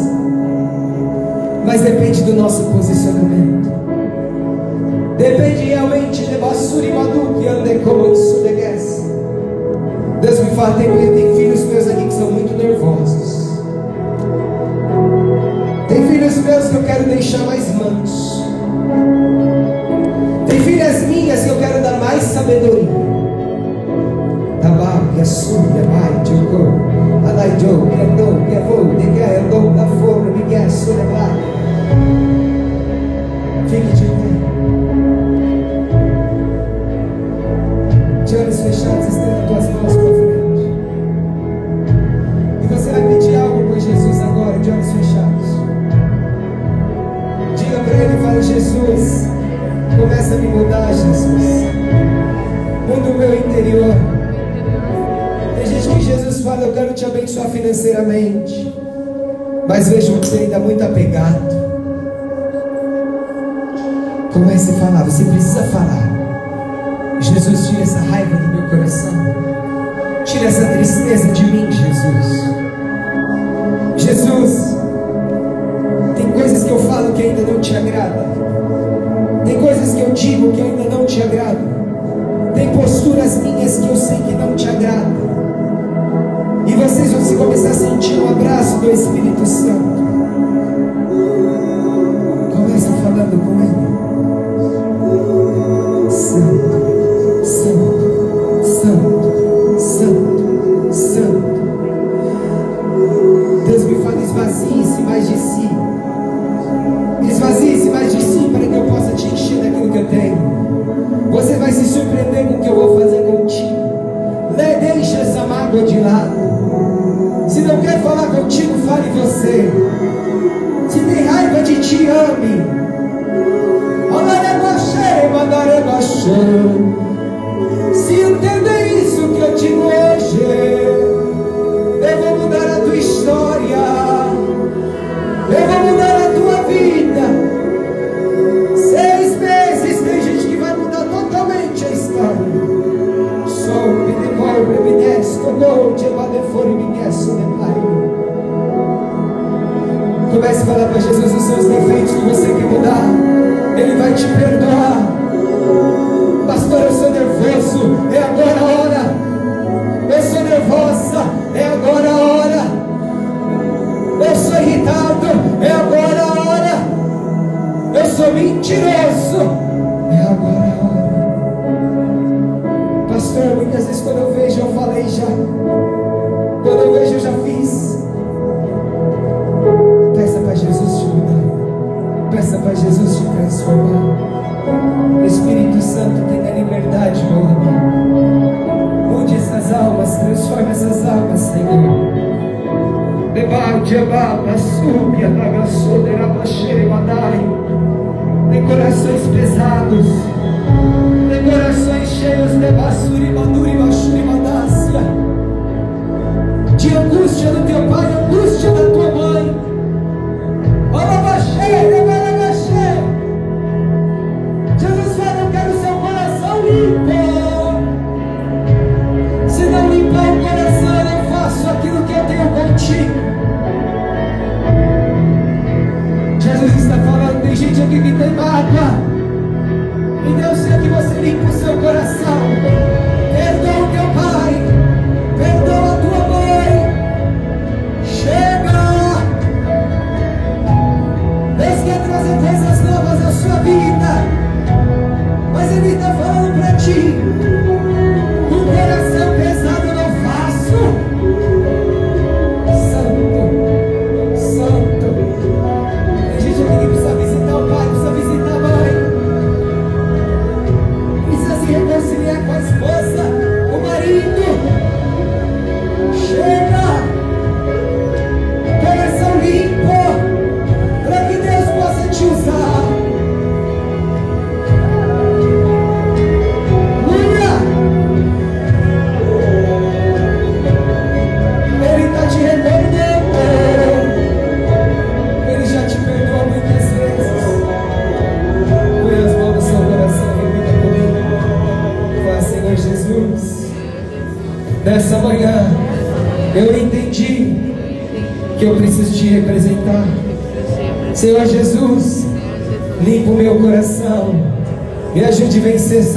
Speaker 2: Mas depende do nosso posicionamento. Depende realmente de Basuri Madu que ande como Sudegues. Deus me fala, tem, tem filhos meus aqui que são muito nervosos. Tem filhos meus que eu quero deixar mais mansos. Tem filhas minhas que eu quero dar mais sabedoria. Tabá, que é sul, que mai, tchocô. Alai, jo, que dom, que voo, de que dom da forma, que é sul, é mai. Fique de pé. De olhos fechados, estenda tuas mãos para frente. E você vai pedir algo para Jesus agora, de olhos fechados. Diga para ele, fala, Jesus, começa a me mudar, Jesus. Muda o meu interior. Fala, eu quero te abençoar financeiramente. Mas vejo você ainda muito apegado. Comece a falar, você precisa falar. Jesus, tira essa raiva do meu coração. Tira essa tristeza de mim, Jesus. Jesus, tem coisas que eu falo que ainda não te agrada. Tem coisas que eu digo que ainda não te agrada. Tem posturas minhas que eu sei que não te agradam. Vocês vão se começar a sentir um abraço do Espírito Santo.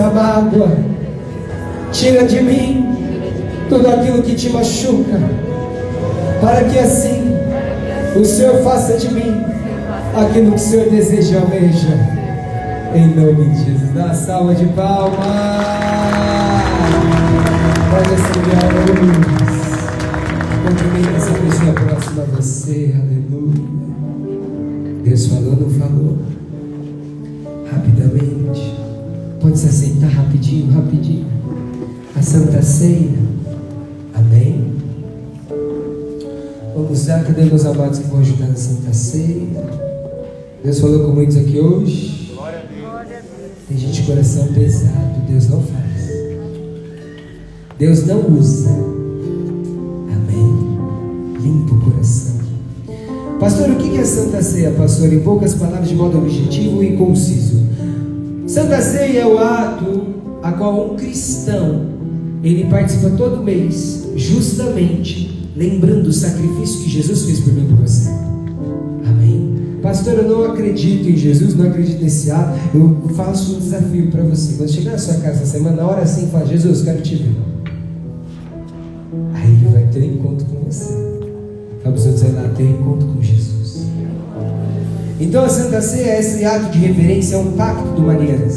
Speaker 2: Essa mágoa. Tira de mim tudo aquilo que te machuca. Para que assim o Senhor faça de mim aquilo que o Senhor deseja e almeja. Em nome de Jesus. Dá uma salva de palmas. Pode acender a luz. Cumprimenta essa pessoa próxima a você. Aleluia. Deus falou, não? Amados que vão ajudar na Santa Ceia? Deus falou com muitos aqui hoje. Tem gente de coração pesado, Deus não faz. Deus não usa. Amém. Limpa o coração. Pastor, o que é a Santa Ceia, pastor? Em poucas palavras, de modo objetivo e conciso. Santa Ceia é o ato a qual um cristão ele participa todo mês, justamente lembrando o sacrifício que Jesus fez por mim e por você. Amém? Pastor, eu não acredito em Jesus, não acredito nesse ato. Eu faço um desafio para você. Quando chegar na sua casa essa semana, na hora assim, fala: Jesus, quero te ver. Aí ele vai ter encontro com você. Fala para outros lá, ter encontro com Jesus. Então a Santa Ceia é esse ato de reverência, é um pacto do Marianas.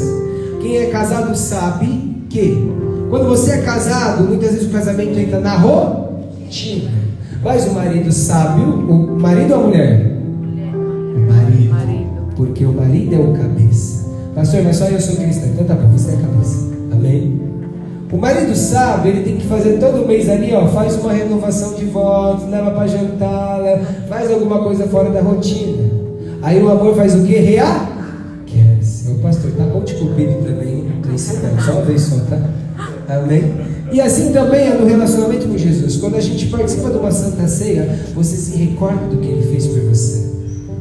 Speaker 2: Quem é casado sabe que quando você é casado, muitas vezes o casamento entra na rotina. Mas o marido sábio, o marido ou a mulher? O marido. Porque o marido é o cabeça. Pastor, mas só eu sou cristão. Então tá bom, você é a cabeça. Amém? O marido sábio, ele tem que fazer todo mês ali, ó, faz uma renovação de votos, leva para jantar, faz alguma coisa fora da rotina. Aí o amor faz o quê? Reaquece. O pastor, tá bom de comida também, tô ensinando, só uma vez só, tá? Amém? E assim também é no relacionamento com Jesus. Quando a gente participa de uma santa ceia, você se recorda do que ele fez por você.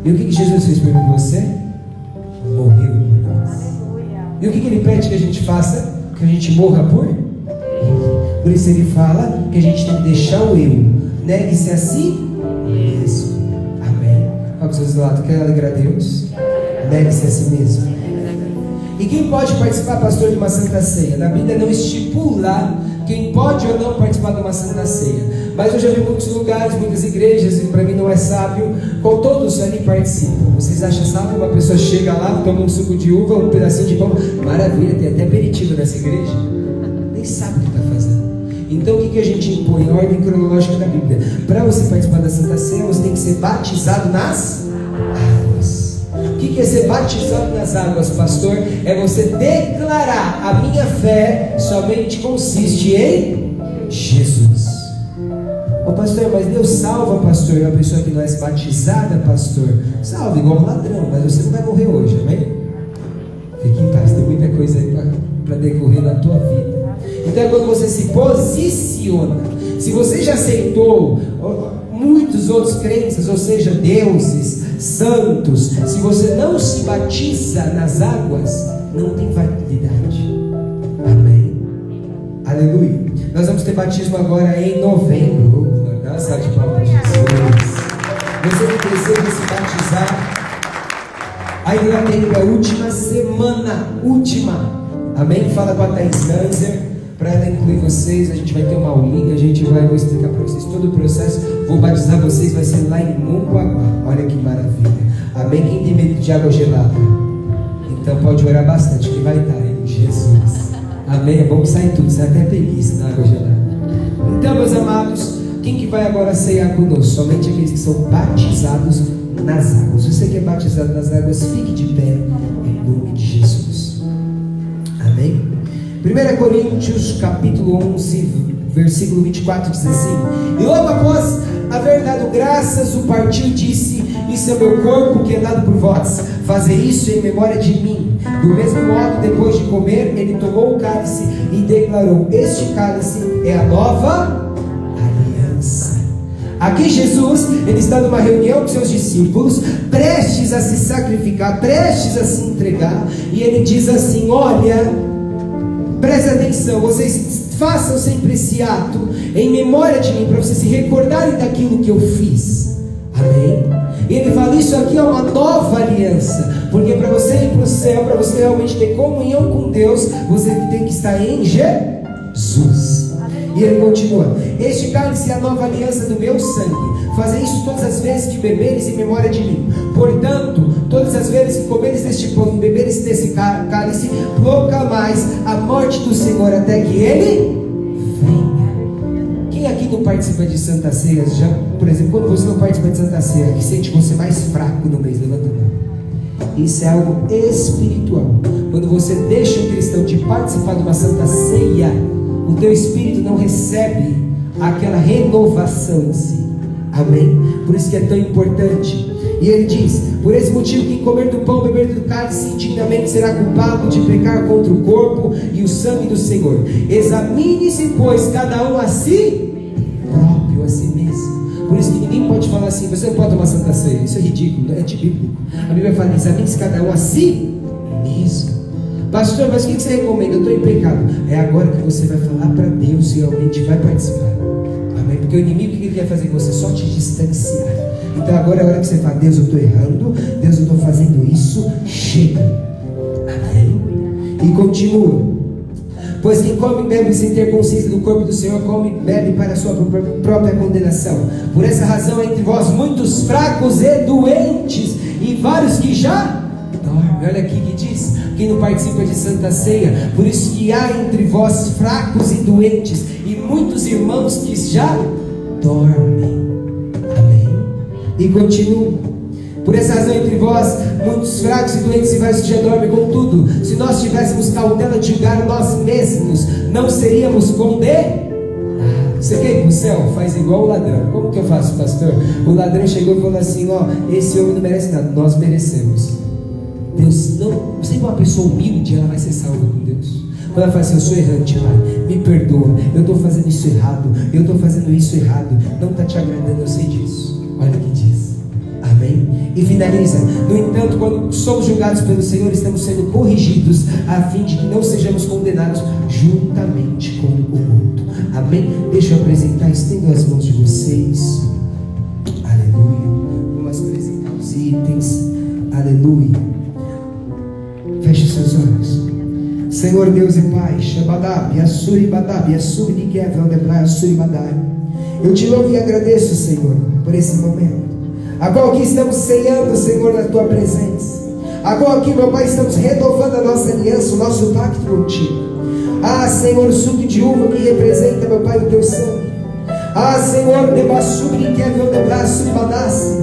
Speaker 2: E o que, que Jesus fez por você? Morreu por nós. E o que, que ele pede que a gente faça? Que a gente morra por ele. Por isso ele fala que a gente tem que deixar o eu. Negue-se a si mesmo. Amém. Olha para os seus lados, quer alegrar a Deus? Negue-se a si mesmo. E quem pode participar, pastor, de uma santa ceia? Na Bíblia não estipula quem pode ou não participar de uma santa ceia. Mas eu já vi muitos lugares, muitas igrejas, e para mim não é sábio, com todos ali participam. Vocês acham sábio? Uma pessoa chega lá, toma um suco de uva, um pedacinho de pão. Maravilha, tem até aperitivo nessa igreja. Nem sabe o que está fazendo. Então o que, que a gente impõe? A ordem cronológica da Bíblia. Para você participar da Santa Ceia, você tem que ser batizado nas águas. Que, é ser batizado nas águas, pastor? É você declarar a minha fé somente consiste em Jesus. Ô pastor, mas Deus salva, pastor, uma pessoa que não é batizada, pastor. Salva igual um ladrão, mas você não vai morrer hoje, amém? Fique em paz, tem muita coisa aí para decorrer na tua vida. Então é quando você se posiciona. Se você já aceitou muitos outros crenças, ou seja, deuses, santos, se você não se batiza nas águas, não tem validade. Amém. Aleluia. Nós vamos ter batismo agora em novembro. Dá de palmas, Jesus. Você que deseja se batizar, ainda tem a última semana, última. Amém? Fala com a Thais Lanzer para ela incluir vocês. A gente vai ter uma aulinha, a gente vai vou explicar para vocês todo o processo. Vou batizar vocês, vai ser lá em Moncoaguá. Olha que maravilha. Amém? Quem tem medo de água gelada? Então pode orar bastante, que vai estar em Jesus. Amém? É bom que tudo, sai até preguiça na água gelada. Então, meus amados, quem que vai agora ceiar conosco? Somente aqueles que são batizados nas águas. Você que é batizado nas águas, fique de pé em nome de Jesus. Amém? 1 Coríntios capítulo 11, versículo 24 diz assim: E logo após haver dado graças, o partiu disse: Isso é meu corpo que é dado por vós. Fazer isso em memória de mim. Do mesmo modo, depois de comer, ele tomou o cálice e declarou: Este cálice é a nova aliança. Aqui Jesus, ele está numa reunião com seus discípulos, prestes a se sacrificar, prestes a se entregar, e ele diz assim: Olha, Preste atenção, vocês façam sempre esse ato em memória de mim, para vocês se recordarem daquilo que eu fiz. Amém? Ele fala: Isso aqui é uma nova aliança, porque para você ir para o céu, para você realmente ter comunhão com Deus, você tem que estar em Jesus. E ele continua: Este cálice é a nova aliança do meu sangue. Fazer isso todas as vezes que beberes em memória de mim. Portanto, todas as vezes que comeres deste pão e beberes desse cálice, proclamais a morte do Senhor até que ele venha. Quem aqui não participa de Santa Ceia? Já, por exemplo, quando você não participa de Santa Ceia, que sente você mais fraco no mês, levanta a mão. Isso é algo espiritual. Quando você deixa um cristão de participar de uma Santa Ceia, o teu espírito não recebe aquela renovação em si. Amém? Por isso que é tão importante. E ele diz: Por esse motivo, quem comer do pão, beber do cálice, indignamente será culpado de pecar contra o corpo e o sangue do Senhor. Examine-se, pois, cada um a si próprio, a si mesmo. Por isso que ninguém pode falar assim: Você não pode tomar santa ceia. Isso é ridículo, é antibíblico. A Bíblia fala: Examine-se cada um a si. Pastor, mas o que você recomenda? Eu estou em pecado. É agora que você vai falar para Deus e realmente vai participar. Amém? Porque o inimigo o que ele quer fazer com você? Só te distanciar. Então agora é a hora que você fala, Deus, eu estou errando, Deus, eu estou fazendo isso, chega. Amém? E continua. Pois quem come e bebe sem ter consciência do corpo do Senhor, come e bebe para a sua própria condenação. Por essa razão, entre vós muitos fracos e doentes, e vários que já Olha aqui que diz: quem não participa de Santa Ceia, por isso que há entre vós fracos e doentes, e muitos irmãos que já dormem. Amém? E continua. Por essa razão, entre vós, muitos fracos e doentes e vários que já dormem, contudo, se nós tivéssemos cautela de julgar nós mesmos, não seríamos condenados. Você quer ir para o céu? Faz igual o ladrão. Como que eu faço, pastor? O ladrão chegou e falou assim: Ó, esse homem não merece nada, nós merecemos. Deus não. Você é uma pessoa humilde, ela vai ser salva com Deus. Quando ela fala assim, eu sou errante, Pai, me perdoa, eu estou fazendo isso errado, eu estou fazendo isso errado, não está te agradando, eu sei disso. Olha o que diz. Amém? E finaliza. No entanto, quando somos julgados pelo Senhor, estamos sendo corrigidos, a fim de que não sejamos condenados juntamente com o mundo. Amém? Deixa eu apresentar, estendo as mãos de vocês. Aleluia. Vamos apresentar os itens. Aleluia. Feche seus olhos. Senhor Deus e Pai, Shabadab, Badab. Eu te louvo e agradeço, Senhor, por esse momento. Agora aqui estamos ceando, Senhor, na tua presença. Agora aqui, meu Pai, estamos renovando a nossa aliança, o nosso pacto contigo. Ah, Senhor, o suco de uva que representa, meu Pai, o teu sangue. Ah, Senhor, Debassuri Nikevel, Debra, Yassuri Badassi.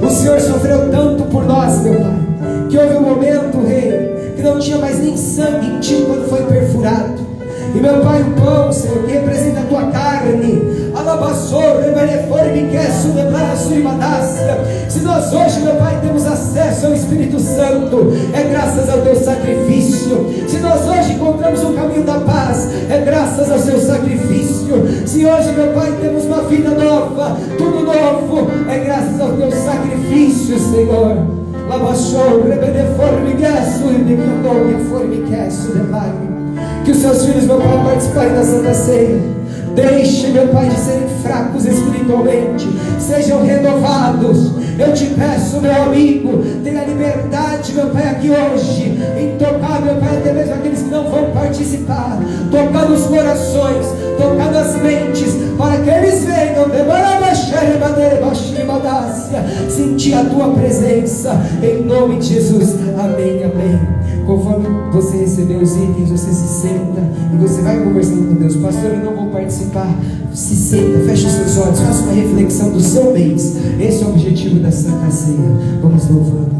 Speaker 2: O Senhor sofreu tanto por nós, meu Pai, que houve um momento, Rei, que não tinha mais nem sangue em ti quando foi perfurado. E meu Pai, o pão, Senhor, que representa a tua carne,
Speaker 5: Se nós hoje, meu Pai, temos acesso ao Espírito Santo, é graças ao teu sacrifício. Se nós hoje encontramos o caminho da paz, é graças ao seu sacrifício. Se hoje, meu Pai, temos uma vida nova, tudo novo, é graças ao teu sacrifício, Senhor. Que os seus filhos, meu Pai, participarem da Santa Ceia Deixe, meu Pai, de serem fracos espiritualmente. Sejam renovados. Eu te peço, meu amigo, tenha liberdade, meu Pai, aqui hoje, em tocar, meu Pai, até mesmo aqueles que não vão participar. Tocar nos corações, tocar nas mentes, para que eles venham. Sentir a tua presença, em nome de Jesus. Amém, amém. Conforme você recebeu os itens, você se senta e você vai conversando com Deus. Pastor, eu não vou participar. Se senta, feche os seus olhos, faça uma reflexão do seu mês. Esse é o objetivo da Santa Ceia. Vamos louvando.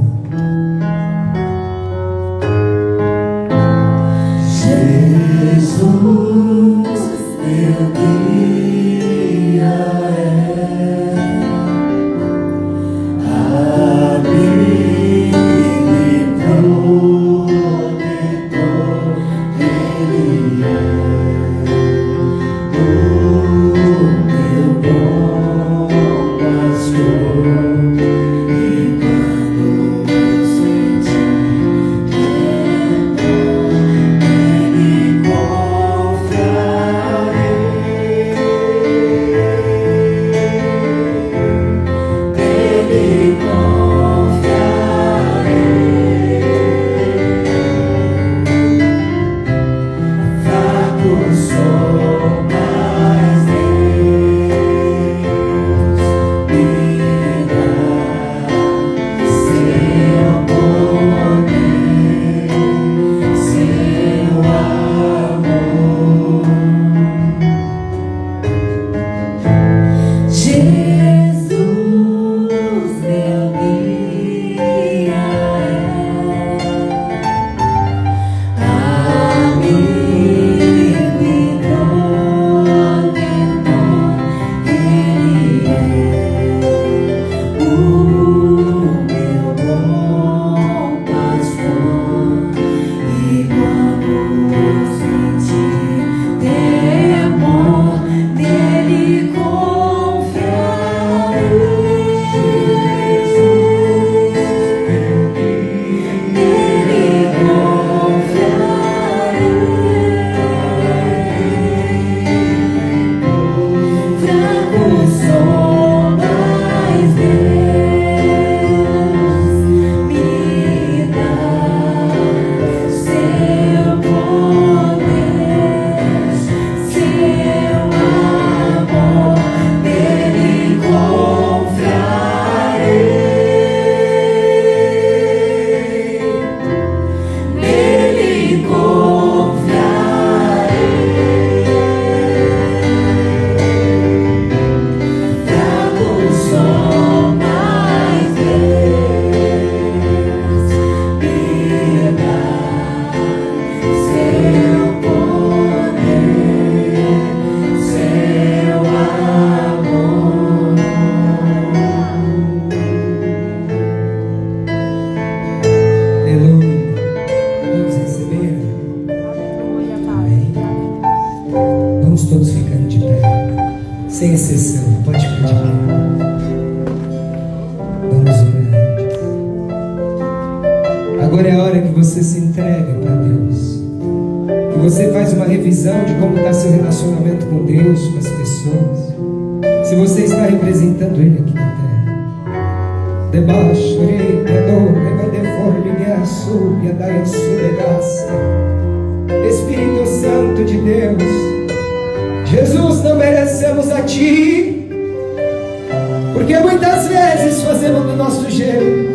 Speaker 2: fazemos do nosso jeito.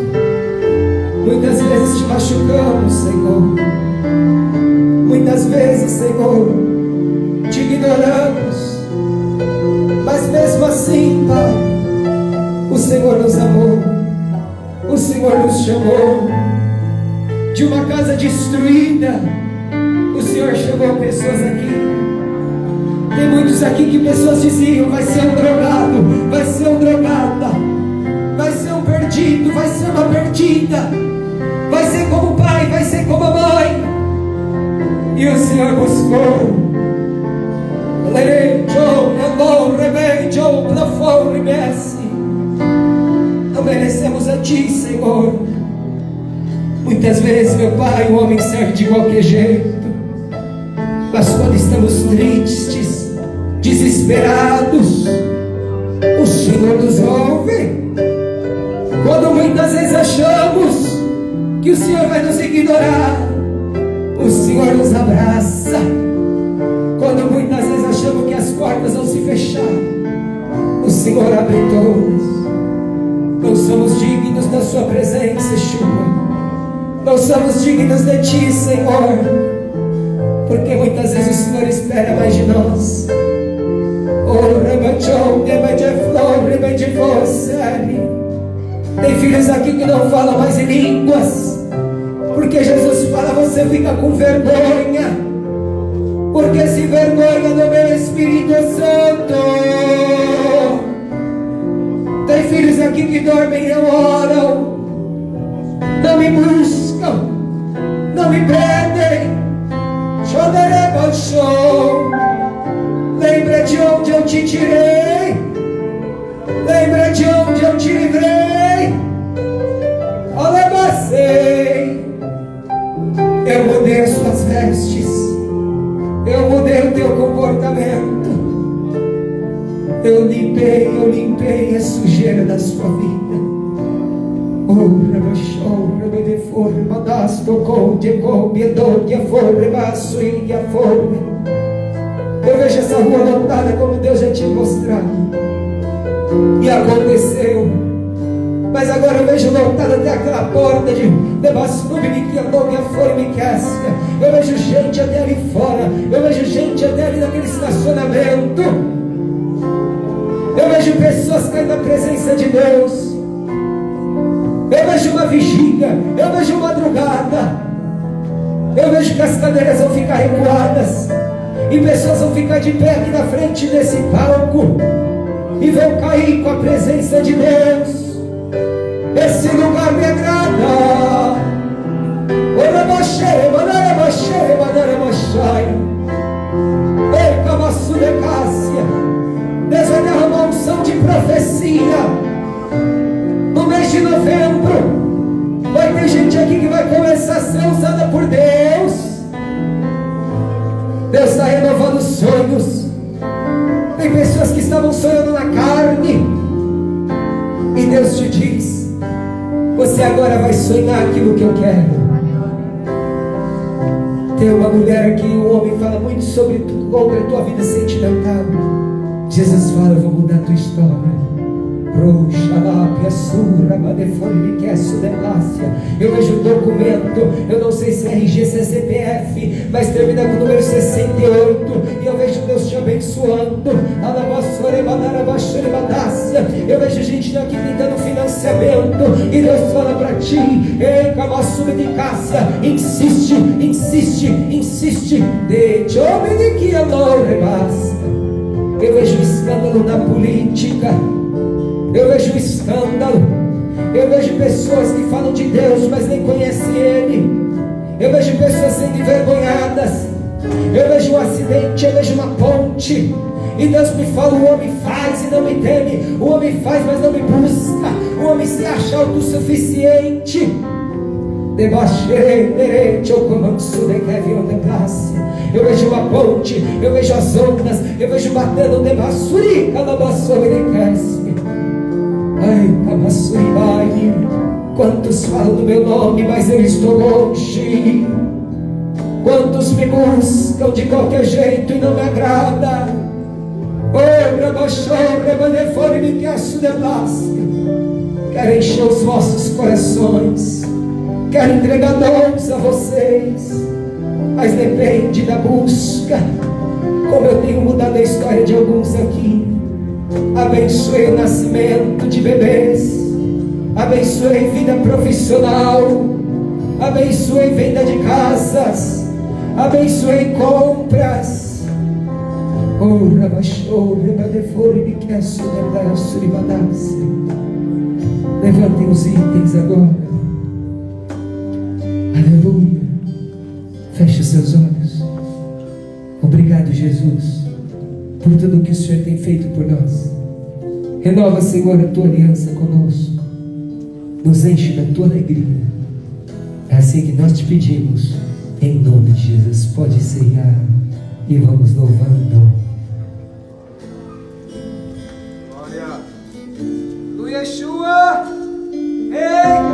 Speaker 2: Muitas vezes te machucamos, Senhor. Muitas vezes, Senhor, te ignoramos. Mas mesmo assim, Pai, o Senhor nos amou. O Senhor nos chamou. De uma casa destruída, o Senhor chamou pessoas aqui. Tem muitos aqui que pessoas diziam: vai ser um drogado, vai ser um drogada perdido, vai ser uma perdida, vai ser como o pai, vai ser como a mãe. E o Senhor buscou. Não merecemos a Ti, Senhor. Muitas vezes, meu Pai, o homem serve de qualquer jeito. Mas quando estamos tristes, desesperados, o Senhor nos ouve. Muitas vezes achamos que o Senhor vai nos ignorar, o Senhor nos abraça. Quando muitas vezes achamos que as portas vão se fechar, o Senhor abre todas. Não somos dignos da Sua presença, chuva. Não somos dignos de Ti, Senhor. Porque muitas vezes o Senhor espera mais de nós. Oh, Tem filhos aqui que não falam mais em línguas. Porque Jesus fala, você fica com vergonha. Porque se vergonha do meu Espírito Santo. Tem filhos aqui que dormem e não oram. Não me buscam. Não me pedem. Show. Lembra de onde eu te tirei. Lembra de onde Eu mudei o teu comportamento. Eu limpei, eu limpei a sujeira da sua vida. Eu vejo essa rua lotada como Deus já tinha mostrado. E aconteceu. Mas agora eu vejo lotada até aquela porta de que andou, que foi, me casca. Eu vejo gente até ali fora. Eu vejo gente até ali naquele estacionamento. Eu vejo pessoas caindo na presença de Deus. Eu vejo uma vigília, eu vejo madrugada. Eu vejo que as cadeiras vão ficar recuadas. E pessoas vão ficar de pé aqui na frente desse palco. E vão cair com a presença de Deus. Esse lugar me agrada. Deus vai derramar unção de profecia no mês de novembro, vai ter gente aqui que vai começar a ser usada por Deus. Deus está renovando sonhos. Tem pessoas que estavam sonhando na carne. E Deus te diz: Você agora vai sonhar aquilo que eu quero. Tem uma mulher que o homem fala muito sobre contra a tua vida sentimental. Jesus fala: Eu vou mudar a tua história. Eu vejo um documento, eu não sei se é RG, se é CPF, mas termina com o número 68. E eu vejo Deus te abençoando. Eu vejo gente aqui tentando financiamento. E Deus fala para ti: Ei, de Cássia, insiste, insiste, insiste. De homem de que amor basta. Eu vejo escândalo na política eu vejo escândalo, eu vejo pessoas que falam de Deus, mas nem conhecem Ele, eu vejo pessoas sendo envergonhadas, eu vejo um acidente, eu vejo uma ponte, e Deus me fala: o homem faz e não me teme, o homem faz, mas não me busca, o homem se acha autossuficiente. Debaixei, eu classe. Eu vejo uma ponte, eu vejo as ondas, eu vejo batendo de basuri, calabaçou de cresce. Ai, Amassuribai, quantos falam meu nome, mas eu estou longe. Quantos me buscam de qualquer jeito e não me agrada. Oh, Rabaxó, Rebanefone, me queço de Quero encher os vossos corações. Quero entregar dons a vocês. Mas depende da busca. Como eu tenho mudado a história de alguns aqui. Abençoe o nascimento de bebês. Abençoe vida profissional. Abençoe venda de casas. Abençoe compras.
Speaker 5: Ribadasse. Levantem os itens agora. Aleluia. Feche seus olhos. Obrigado, Jesus, por tudo que o Senhor tem feito por nós. Renova, Senhor, a tua aliança conosco. Nos enche da tua alegria. É assim que nós te pedimos. Em nome de Jesus. Pode ceiar e vamos louvando. Glória. Yeshua. Ei!